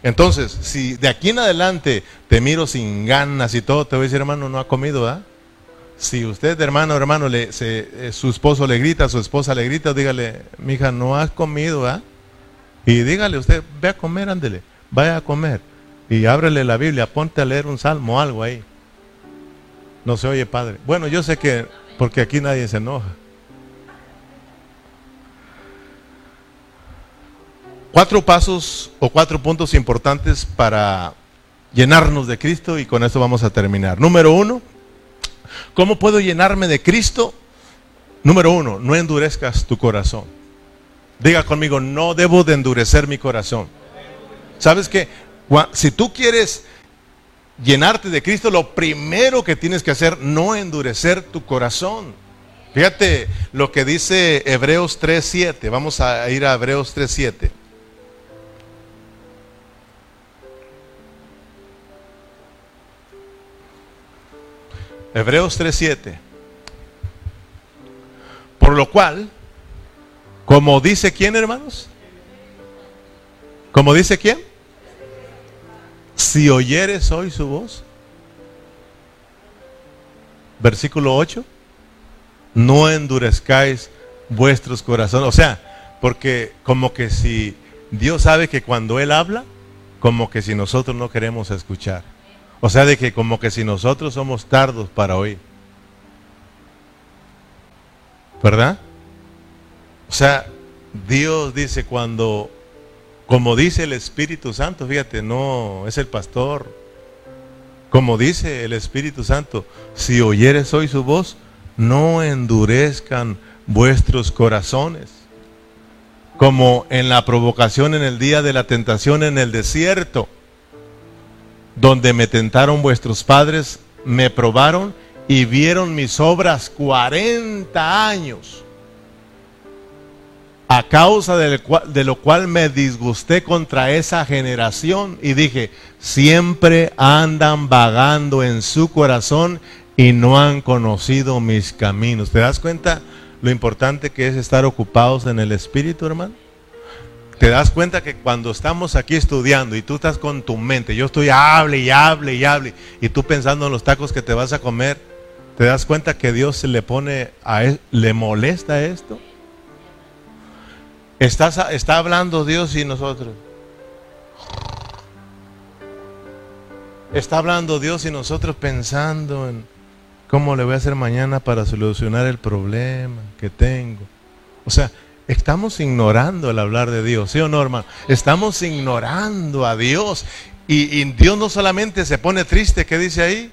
Entonces, si de aquí en adelante te miro sin ganas y todo, te voy a decir, hermano, no ha comido, ¿ah? Si usted, hermano, hermano, le, eh, su esposo le grita, su esposa le grita, dígale, mija, no has comido, ¿ah? Y dígale usted, ve a comer, ándele, vaya a comer. Y ábrele la Biblia, ponte a leer un salmo, algo ahí. No se oye, padre. Bueno, yo sé que, porque aquí nadie se enoja. Cuatro pasos o cuatro puntos importantes para llenarnos de Cristo y con eso vamos a terminar. Número uno, ¿cómo puedo llenarme de Cristo? Número uno, no endurezcas tu corazón. Diga conmigo, no debo de endurecer mi corazón. ¿Sabes qué? Si tú quieres llenarte de Cristo, lo primero que tienes que hacer, no endurecer tu corazón. Fíjate lo que dice Hebreos 3.7. Vamos a ir a Hebreos 3.7. Hebreos 3:7. Por lo cual, como dice quién, hermanos? Como dice quién? Si oyeres hoy su voz. Versículo 8. No endurezcáis vuestros corazones. O sea, porque como que si Dios sabe que cuando Él habla, como que si nosotros no queremos escuchar. O sea, de que como que si nosotros somos tardos para oír. ¿Verdad? O sea, Dios dice cuando, como dice el Espíritu Santo, fíjate, no es el pastor. Como dice el Espíritu Santo, si oyeres hoy su voz, no endurezcan vuestros corazones. Como en la provocación en el día de la tentación en el desierto donde me tentaron vuestros padres, me probaron y vieron mis obras 40 años. A causa de, lo cual me disgusté contra esa generación y dije, siempre andan vagando en su corazón y no han conocido mis caminos. ¿Te das cuenta lo importante que es estar ocupados en el Espíritu, hermano? Te das cuenta que cuando estamos aquí estudiando y tú estás con tu mente, yo estoy hable y hable y hable, y tú pensando en los tacos que te vas a comer, te das cuenta que Dios le pone a le molesta esto. Estás, está hablando Dios y nosotros. Está hablando Dios y nosotros pensando en cómo le voy a hacer mañana para solucionar el problema que tengo. O sea, estamos ignorando el hablar de Dios, ¿sí o no, hermano? Estamos ignorando a Dios. Y, Dios no solamente se pone triste, ¿qué dice ahí?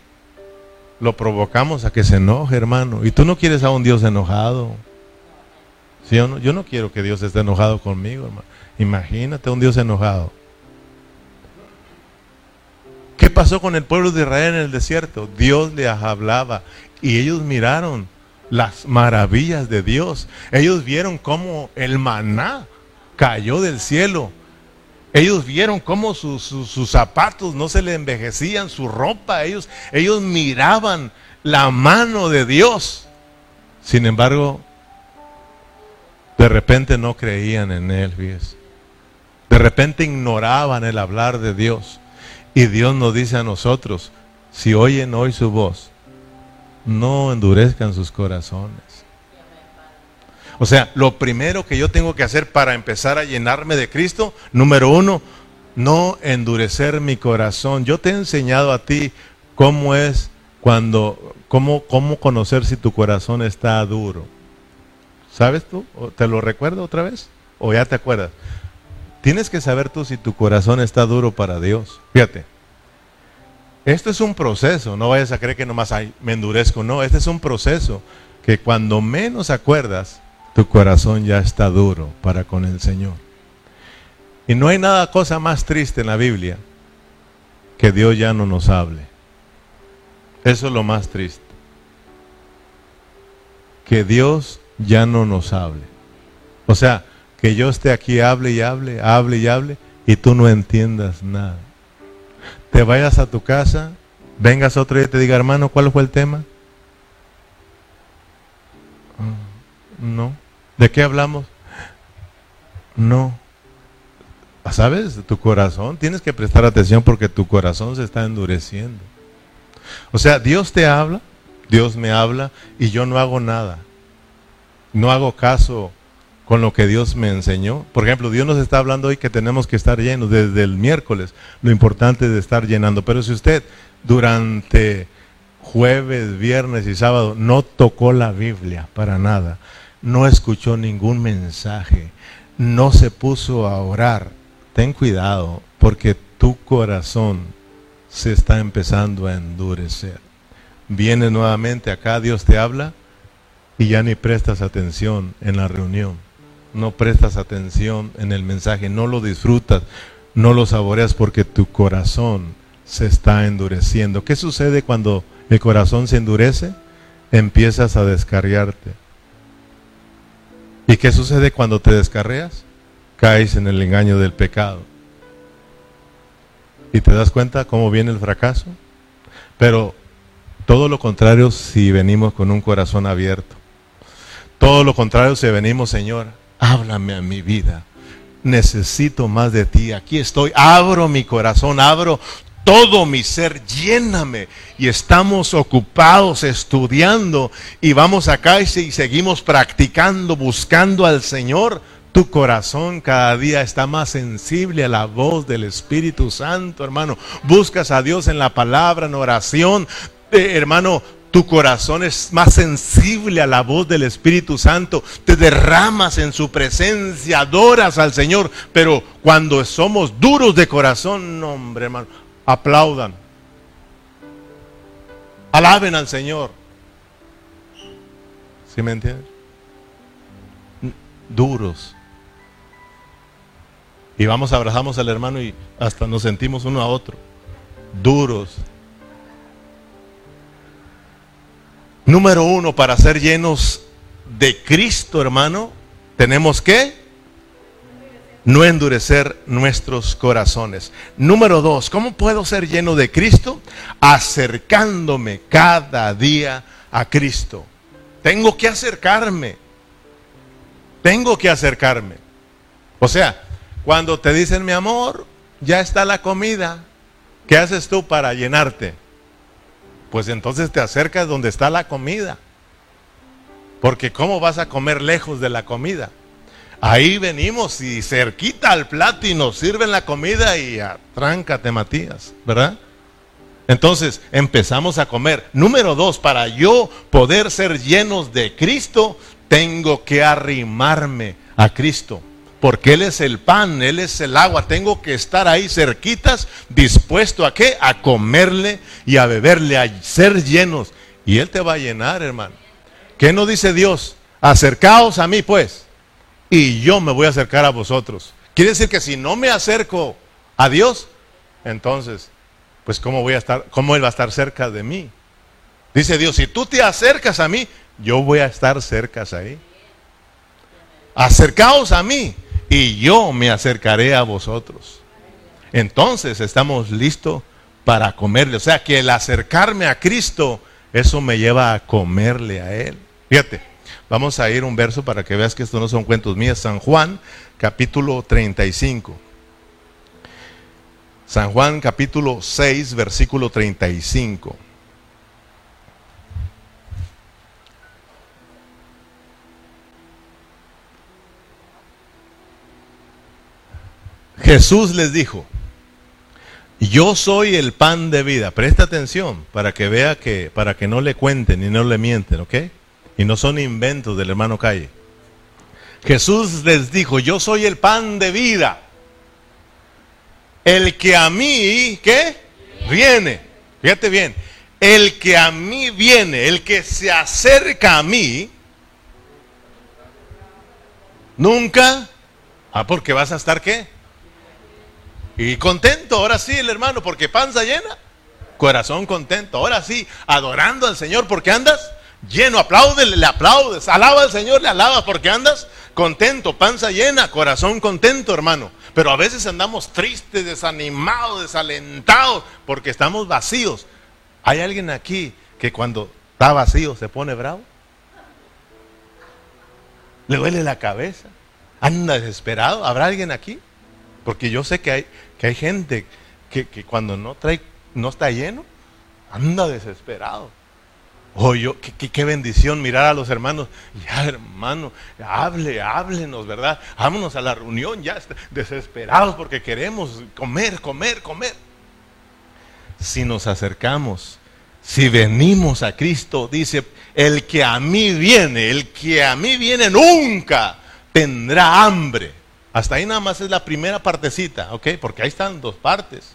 Lo provocamos a que se enoje, hermano. Y tú no quieres a un Dios enojado. ¿Sí o no? Yo no quiero que Dios esté enojado conmigo, hermano. Imagínate un Dios enojado. ¿Qué pasó con el pueblo de Israel en el desierto? Dios les hablaba y ellos miraron las maravillas de Dios. Ellos vieron cómo el maná cayó del cielo. Ellos vieron cómo sus, zapatos no se le envejecían, su ropa. Ellos, ellos miraban la mano de Dios. Sin embargo, de repente no creían en Él, De repente ignoraban el hablar de Dios. Y Dios nos dice a nosotros, si oyen hoy su voz, no endurezcan sus corazones. O sea, lo primero que yo tengo que hacer para empezar a llenarme de Cristo, número uno, no endurecer mi corazón. Yo te he enseñado a ti cómo es cuando, cómo, cómo conocer si tu corazón está duro. ¿Sabes tú? ¿Te lo recuerdo otra vez? ¿O ya te acuerdas? Tienes que saber tú si tu corazón está duro para Dios. Fíjate. Esto es un proceso, no vayas a creer que nomás hay, me endurezco, no, este es un proceso que cuando menos acuerdas, tu corazón ya está duro para con el Señor. Y no hay nada cosa más triste en la Biblia que Dios ya no nos hable. Eso es lo más triste. Que Dios ya no nos hable. O sea, que yo esté aquí, hable y hable, hable y hable, y tú no entiendas nada. Te vayas a tu casa, vengas otro día y te diga, hermano, ¿cuál fue el tema? Ah, no. ¿De qué hablamos? No. ¿Sabes? Tu corazón, tienes que prestar atención porque tu corazón se está endureciendo. O sea, Dios te habla, Dios me habla y yo no hago nada. No hago caso con lo que Dios me enseñó. Por ejemplo, Dios nos está hablando hoy que tenemos que estar llenos desde el miércoles. Lo importante es estar llenando. Pero si usted durante jueves, viernes y sábado no tocó la Biblia para nada, no escuchó ningún mensaje, no se puso a orar, ten cuidado porque tu corazón se está empezando a endurecer. Vienes nuevamente acá, Dios te habla y ya ni prestas atención en la reunión no prestas atención en el mensaje, no lo disfrutas, no lo saboreas porque tu corazón se está endureciendo. ¿Qué sucede cuando el corazón se endurece? Empiezas a descarriarte. ¿Y qué sucede cuando te descarreas? Caes en el engaño del pecado. ¿Y te das cuenta cómo viene el fracaso? Pero todo lo contrario si venimos con un corazón abierto. Todo lo contrario si venimos, Señor, háblame a mi vida. Necesito más de ti. Aquí estoy. Abro mi corazón, abro todo mi ser, lléname. Y estamos ocupados estudiando y vamos acá y seguimos practicando, buscando al Señor. Tu corazón cada día está más sensible a la voz del Espíritu Santo, hermano. Buscas a Dios en la palabra, en oración. Eh, hermano, tu corazón es más sensible a la voz del Espíritu Santo, te derramas en su presencia, adoras al Señor, pero cuando somos duros de corazón, no, hombre, hermano, aplaudan. Alaben al Señor. ¿Sí me entiendes? Duros. Y vamos, abrazamos al hermano y hasta nos sentimos uno a otro. Duros Número uno, para ser llenos de Cristo, hermano, tenemos que no endurecer nuestros corazones. Número dos, ¿cómo puedo ser lleno de Cristo? Acercándome cada día a Cristo. Tengo que acercarme. Tengo que acercarme. O sea, cuando te dicen, mi amor, ya está la comida, ¿qué haces tú para llenarte? Pues entonces te acercas donde está la comida. Porque ¿cómo vas a comer lejos de la comida? Ahí venimos y cerquita al plato y nos sirven la comida y atráncate Matías, ¿verdad? Entonces empezamos a comer. Número dos, para yo poder ser llenos de Cristo, tengo que arrimarme a Cristo. Porque Él es el pan, Él es el agua. Tengo que estar ahí cerquitas, dispuesto a qué? A comerle y a beberle, a ser llenos. Y Él te va a llenar, hermano. ¿Qué no dice Dios? Acercaos a mí, pues, y yo me voy a acercar a vosotros. Quiere decir que si no me acerco a Dios, entonces, pues cómo voy a estar, cómo él va a estar cerca de mí. Dice Dios, si tú te acercas a mí, yo voy a estar cerca ahí. Acercaos a mí y yo me acercaré a vosotros. Entonces estamos listos para comerle. O sea que el acercarme a Cristo, eso me lleva a comerle a Él. Fíjate, vamos a ir un verso para que veas que esto no son cuentos míos. San Juan, capítulo 35. San Juan capítulo 6, versículo 35. Jesús les dijo, yo soy el pan de vida. Presta atención para que vea que, para que no le cuenten y no le mienten, ¿ok? Y no son inventos del hermano Calle. Jesús les dijo, yo soy el pan de vida. El que a mí, ¿qué? Viene. Fíjate bien. El que a mí viene, el que se acerca a mí, nunca. Ah, porque vas a estar qué? Y contento, ahora sí, el hermano, porque panza llena, corazón contento. Ahora sí, adorando al Señor porque andas lleno. Aplaude, le aplaudes. Alaba al Señor, le alabas porque andas contento, panza llena, corazón contento, hermano. Pero a veces andamos tristes, desanimados, desalentados, porque estamos vacíos. ¿Hay alguien aquí que cuando está vacío se pone bravo? ¿Le duele la cabeza? ¿Anda desesperado? ¿Habrá alguien aquí? Porque yo sé que hay, que hay gente que, que cuando no, trae, no está lleno, anda desesperado. Oh, yo, qué, bendición mirar a los hermanos. Ya, hermano, hable, háblenos, ¿verdad? Vámonos a la reunión, ya desesperados porque queremos comer, comer, comer. Si nos acercamos, si venimos a Cristo, dice, el que a mí viene, el que a mí viene nunca tendrá hambre. Hasta ahí nada más es la primera partecita, ¿ok? Porque ahí están dos partes.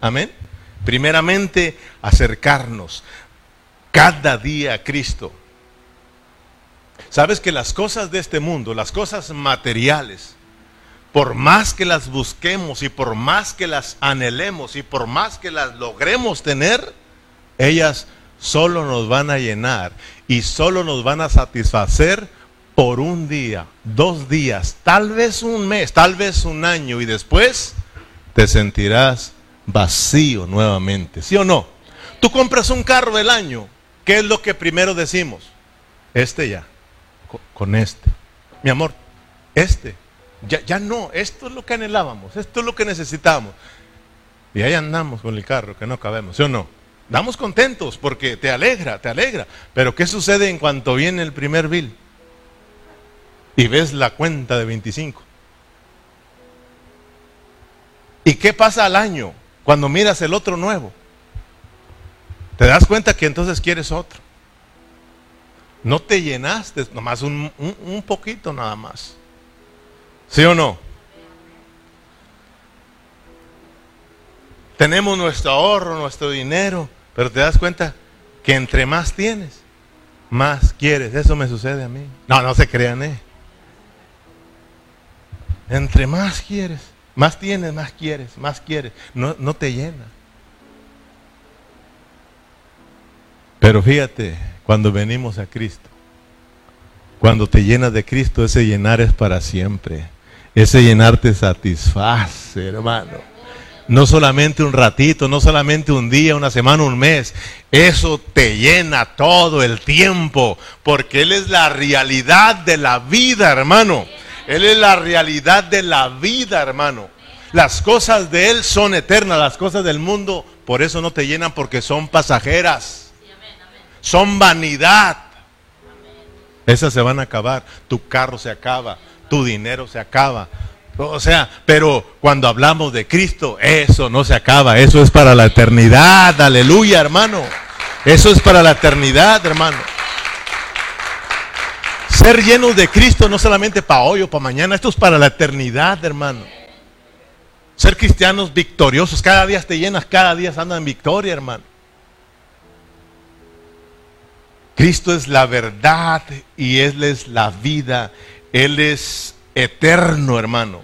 Amén. Primeramente, acercarnos cada día a Cristo. Sabes que las cosas de este mundo, las cosas materiales, por más que las busquemos y por más que las anhelemos y por más que las logremos tener, ellas solo nos van a llenar y solo nos van a satisfacer por un día, dos días, tal vez un mes, tal vez un año y después te sentirás vacío nuevamente, ¿sí o no? Tú compras un carro del año ¿Qué es lo que primero decimos? Este ya, con este. Mi amor, este. Ya, ya no, esto es lo que anhelábamos, esto es lo que necesitábamos. Y ahí andamos con el carro, que no cabemos, ¿sí o no? Damos contentos porque te alegra, te alegra. Pero ¿qué sucede en cuanto viene el primer bill? Y ves la cuenta de 25. ¿Y qué pasa al año cuando miras el otro nuevo? Te das cuenta que entonces quieres otro. No te llenaste, nomás un, un, poquito nada más. ¿Sí o no? Tenemos nuestro ahorro, nuestro dinero, pero te das cuenta que entre más tienes, más quieres. Eso me sucede a mí. No, no se crean, ¿eh? Entre más quieres, más tienes, más quieres, más quieres. No, no te llena. Pero fíjate, cuando venimos a Cristo, cuando te llenas de Cristo, ese llenar es para siempre. Ese llenar te satisface, hermano. No solamente un ratito, no solamente un día, una semana, un mes. Eso te llena todo el tiempo, porque Él es la realidad de la vida, hermano. Él es la realidad de la vida, hermano. Las cosas de Él son eternas, las cosas del mundo por eso no te llenan porque son pasajeras son vanidad. Esas se van a acabar. Tu carro se acaba, tu dinero se acaba, O sea, pero cuando hablamos de Cristo, eso no se acaba, eso es para la eternidad, aleluya hermano. Eso es para la eternidad, hermano. Ser llenos de Cristo no solamente para hoy o para mañana, esto es para la eternidad, hermano. Ser cristianos victoriosos, cada día te llenas, cada día andan en victoria, hermano. Cristo es la verdad y Él es la vida. Él es eterno, hermano.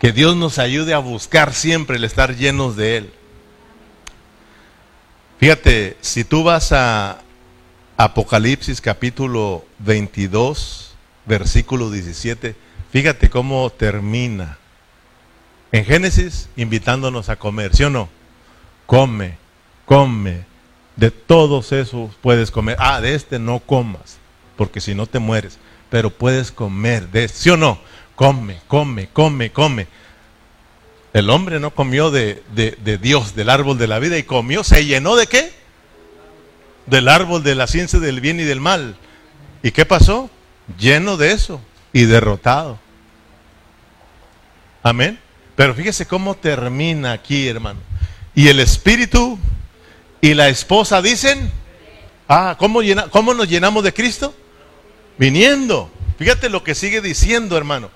Que Dios nos ayude a buscar siempre el estar llenos de Él. Fíjate, si tú vas a Apocalipsis capítulo 22, versículo 17, fíjate cómo termina. En Génesis, invitándonos a comer, ¿sí o no? Come, come, de todos esos puedes comer. Ah, de este no comas, porque si no te mueres, pero puedes comer de este, ¿sí o no? Come, come, come, come. El hombre no comió de, de, Dios, del árbol de la vida, y comió, se llenó de qué? Del árbol de la ciencia del bien y del mal. ¿Y qué pasó? Lleno de eso y derrotado. Amén. Pero fíjese cómo termina aquí, hermano. Y el espíritu y la esposa dicen, ah, ¿cómo, ¿cómo nos llenamos de Cristo? Viniendo. Fíjate lo que sigue diciendo, hermano.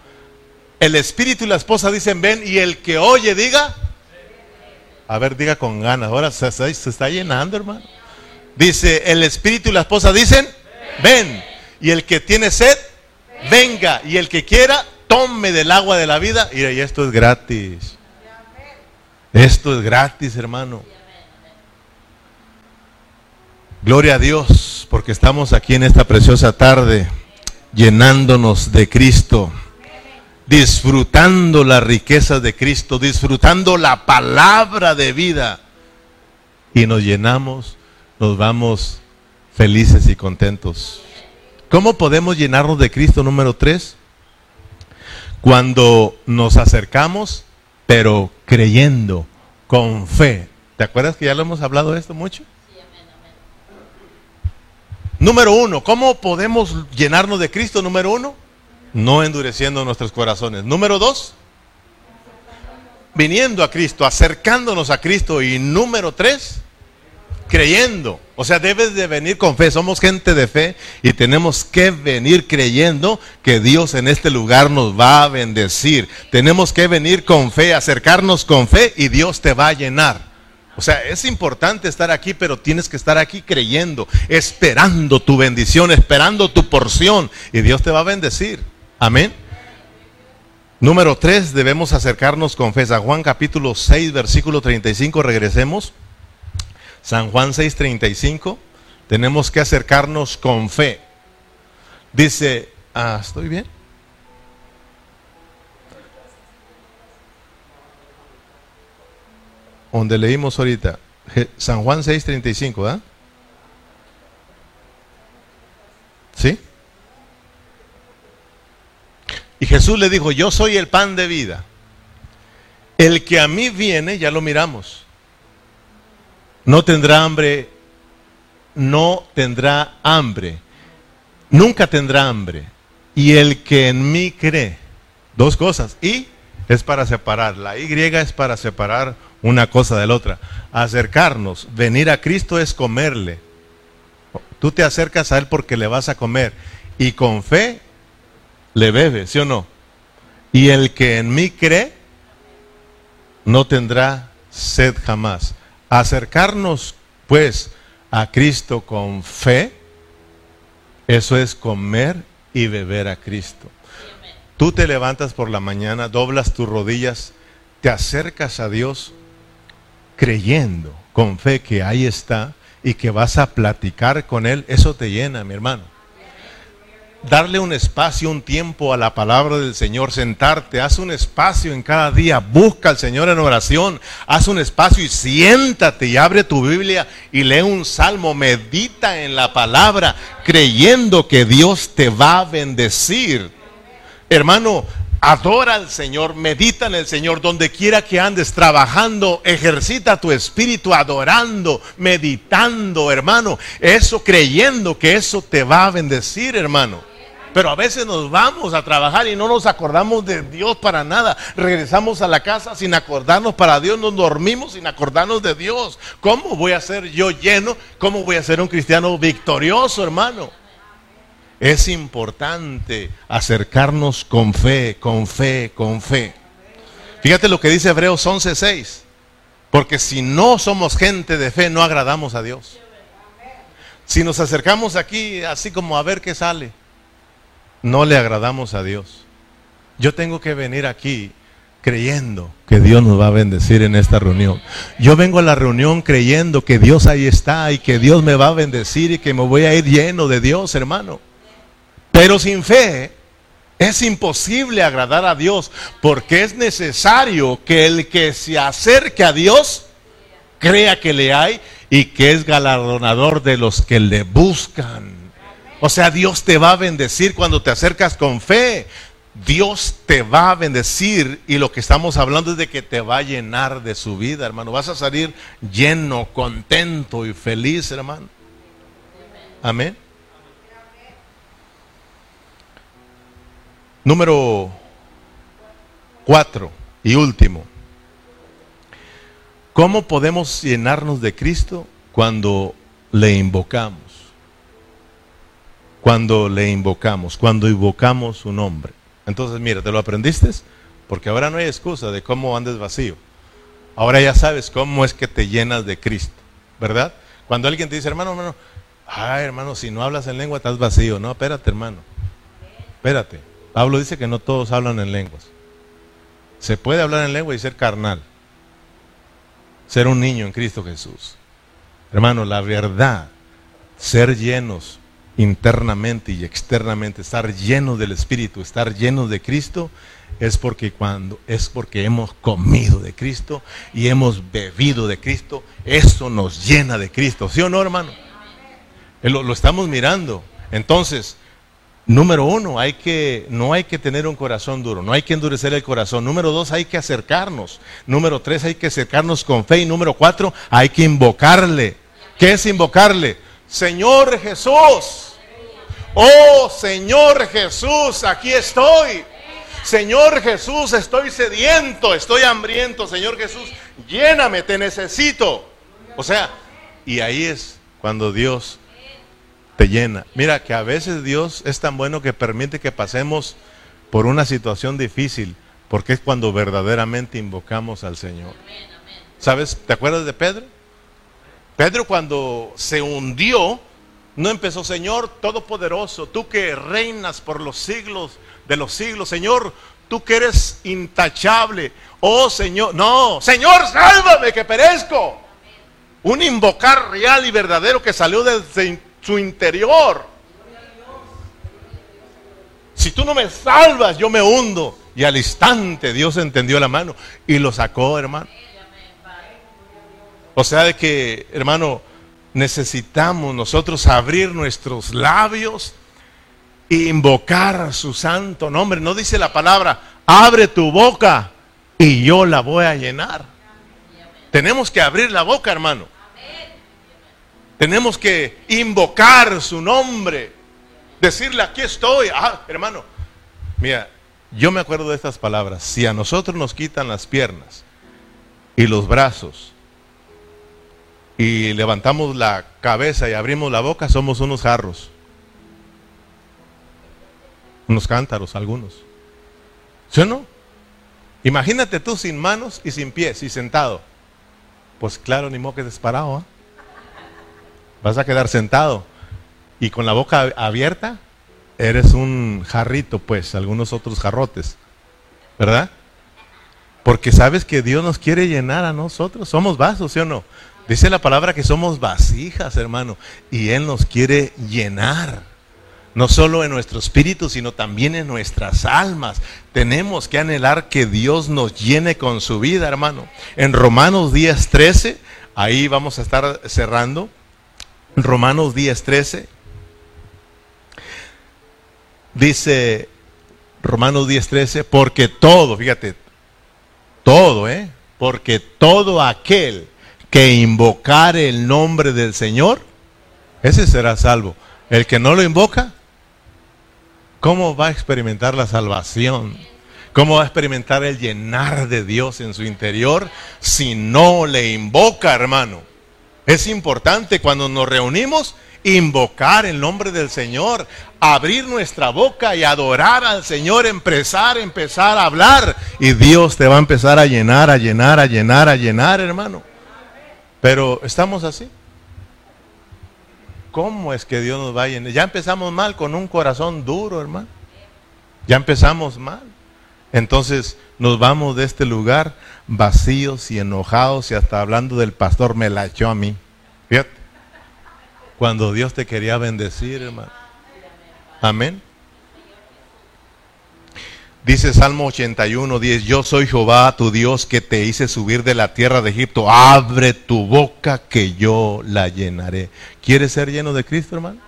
El espíritu y la esposa dicen, ven, y el que oye diga, a ver, diga con ganas, ahora se, está llenando, hermano. Dice, el espíritu y la esposa dicen, ven, y el que tiene sed, venga, y el que quiera, tome del agua de la vida. Y esto es gratis. Esto es gratis, hermano. Gloria a Dios, porque estamos aquí en esta preciosa tarde, llenándonos de Cristo disfrutando la riqueza de Cristo, disfrutando la palabra de vida. Y nos llenamos, nos vamos felices y contentos. ¿Cómo podemos llenarnos de Cristo número tres? Cuando nos acercamos, pero creyendo, con fe. ¿Te acuerdas que ya lo hemos hablado de esto mucho? Número uno, ¿cómo podemos llenarnos de Cristo? Número uno, no endureciendo nuestros corazones. Número dos, viniendo a Cristo, acercándonos a Cristo. Y número tres, creyendo. O sea, debes de venir con fe. Somos gente de fe y tenemos que venir creyendo que Dios en este lugar nos va a bendecir. Tenemos que venir con fe, acercarnos con fe y Dios te va a llenar. O sea, es importante estar aquí, pero tienes que estar aquí creyendo, esperando tu bendición, esperando tu porción y Dios te va a bendecir. Amén. Número 3, debemos acercarnos con fe. San Juan capítulo 6, versículo 35, regresemos. San Juan 6, 35, tenemos que acercarnos con fe. Dice, ah, ¿estoy bien? Donde leímos ahorita, San Juan 6, 35, ¿ah? ¿Sí? Y Jesús le dijo, yo soy el pan de vida. El que a mí viene, ya lo miramos, no tendrá hambre, no tendrá hambre, nunca tendrá hambre. Y el que en mí cree, dos cosas, y es para separar, la Y es para separar una cosa de la otra. Acercarnos, venir a Cristo es comerle. Tú te acercas a Él porque le vas a comer. Y con fe le bebe, ¿sí o no? Y el que en mí cree, no tendrá sed jamás. Acercarnos, pues, a Cristo con fe, eso es comer y beber a Cristo. Tú te levantas por la mañana, doblas tus rodillas, te acercas a Dios creyendo con fe que ahí está y que vas a platicar con Él, eso te llena, mi hermano darle un espacio, un tiempo a la palabra del Señor, sentarte, haz un espacio en cada día, busca al Señor en oración, haz un espacio y siéntate y abre tu Biblia y lee un salmo, medita en la palabra, creyendo que Dios te va a bendecir. Hermano, Adora al Señor, medita en el Señor, donde quiera que andes trabajando, ejercita tu espíritu adorando, meditando, hermano. Eso creyendo que eso te va a bendecir, hermano. Pero a veces nos vamos a trabajar y no nos acordamos de Dios para nada. Regresamos a la casa sin acordarnos para Dios, nos dormimos sin acordarnos de Dios. ¿Cómo voy a ser yo lleno? ¿Cómo voy a ser un cristiano victorioso, hermano? Es importante acercarnos con fe, con fe, con fe. Fíjate lo que dice Hebreos 11:6. Porque si no somos gente de fe, no agradamos a Dios. Si nos acercamos aquí así como a ver qué sale, no le agradamos a Dios. Yo tengo que venir aquí creyendo que Dios nos va a bendecir en esta reunión. Yo vengo a la reunión creyendo que Dios ahí está y que Dios me va a bendecir y que me voy a ir lleno de Dios, hermano. Pero sin fe es imposible agradar a Dios porque es necesario que el que se acerque a Dios crea que le hay y que es galardonador de los que le buscan. O sea, Dios te va a bendecir cuando te acercas con fe. Dios te va a bendecir y lo que estamos hablando es de que te va a llenar de su vida, hermano. Vas a salir lleno, contento y feliz, hermano. Amén. Número cuatro y último. ¿Cómo podemos llenarnos de Cristo cuando le invocamos? Cuando le invocamos, cuando invocamos su nombre. Entonces, mira, ¿te lo aprendiste? Porque ahora no hay excusa de cómo andes vacío. Ahora ya sabes cómo es que te llenas de Cristo, ¿verdad? Cuando alguien te dice, hermano, hermano, ay, hermano, si no hablas en lengua estás vacío. No, espérate, hermano. Espérate. Pablo dice que no todos hablan en lenguas. Se puede hablar en lengua y ser carnal. Ser un niño en Cristo Jesús. Hermano, la verdad, ser llenos internamente y externamente, estar llenos del Espíritu, estar llenos de Cristo, es porque cuando es porque hemos comido de Cristo y hemos bebido de Cristo, eso nos llena de Cristo, ¿sí o no, hermano? Lo, lo estamos mirando. Entonces, Número uno, hay que, no hay que tener un corazón duro, no hay que endurecer el corazón. Número dos, hay que acercarnos. Número tres, hay que acercarnos con fe. Y número cuatro, hay que invocarle. ¿Qué es invocarle? Señor Jesús. Oh Señor Jesús, aquí estoy. Señor Jesús, estoy sediento, estoy hambriento. Señor Jesús, lléname, te necesito. O sea, y ahí es cuando Dios te llena. Mira que a veces Dios es tan bueno que permite que pasemos por una situación difícil, porque es cuando verdaderamente invocamos al Señor. ¿Sabes? ¿Te acuerdas de Pedro? Pedro cuando se hundió, no empezó, Señor Todopoderoso, tú que reinas por los siglos de los siglos, Señor, tú que eres intachable, oh Señor, no, Señor, sálvame que perezco. Un invocar real y verdadero que salió desde su interior. Si tú no me salvas, yo me hundo. Y al instante Dios entendió la mano y lo sacó, hermano. O sea de que, hermano, necesitamos nosotros abrir nuestros labios e invocar su santo nombre. No dice la palabra, abre tu boca y yo la voy a llenar. Tenemos que abrir la boca, hermano. Tenemos que invocar su nombre. Decirle, aquí estoy. Ah, hermano, mira, yo me acuerdo de estas palabras. Si a nosotros nos quitan las piernas y los brazos y levantamos la cabeza y abrimos la boca, somos unos jarros. Unos cántaros, algunos. ¿Sí o no? Imagínate tú sin manos y sin pies y sentado. Pues claro, ni modo que disparado. ¿eh? vas a quedar sentado y con la boca abierta, eres un jarrito, pues, algunos otros jarrotes, ¿verdad? Porque sabes que Dios nos quiere llenar a nosotros, somos vasos, ¿sí o no? Dice la palabra que somos vasijas, hermano, y Él nos quiere llenar. No solo en nuestro espíritu, sino también en nuestras almas. Tenemos que anhelar que Dios nos llene con su vida, hermano. En Romanos 10, 13, ahí vamos a estar cerrando. Romanos 10, 13. Dice Romanos 10, 13, porque todo, fíjate, todo, ¿eh? Porque todo aquel que invocare el nombre del Señor, ese será salvo. El que no lo invoca, ¿cómo va a experimentar la salvación? ¿Cómo va a experimentar el llenar de Dios en su interior si no le invoca, hermano? Es importante cuando nos reunimos invocar el nombre del Señor, abrir nuestra boca y adorar al Señor, empezar, empezar a hablar. Y Dios te va a empezar a llenar, a llenar, a llenar, a llenar, hermano. Pero estamos así. ¿Cómo es que Dios nos va a llenar? Ya empezamos mal con un corazón duro, hermano. Ya empezamos mal. Entonces nos vamos de este lugar vacíos y enojados y hasta hablando del pastor me la echó a mí. Fíjate. Cuando Dios te quería bendecir, hermano. Amén. Dice Salmo 81, 10, yo soy Jehová tu Dios que te hice subir de la tierra de Egipto. Abre tu boca que yo la llenaré. ¿Quieres ser lleno de Cristo, hermano?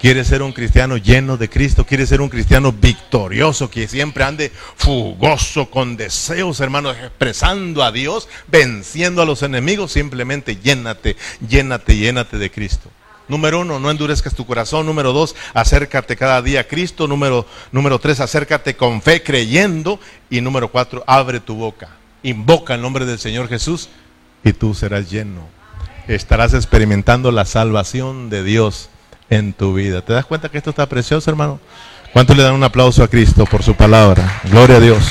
¿Quieres ser un cristiano lleno de Cristo? ¿Quieres ser un cristiano victorioso que siempre ande fugoso con deseos, hermanos, expresando a Dios, venciendo a los enemigos? Simplemente llénate, llénate, llénate de Cristo. Número uno, no endurezcas tu corazón. Número dos, acércate cada día a Cristo. Número, número tres, acércate con fe creyendo. Y número cuatro, abre tu boca. Invoca el nombre del Señor Jesús y tú serás lleno. Estarás experimentando la salvación de Dios en tu vida. ¿Te das cuenta que esto está precioso, hermano? ¿Cuánto le dan un aplauso a Cristo por su palabra? Gloria a Dios.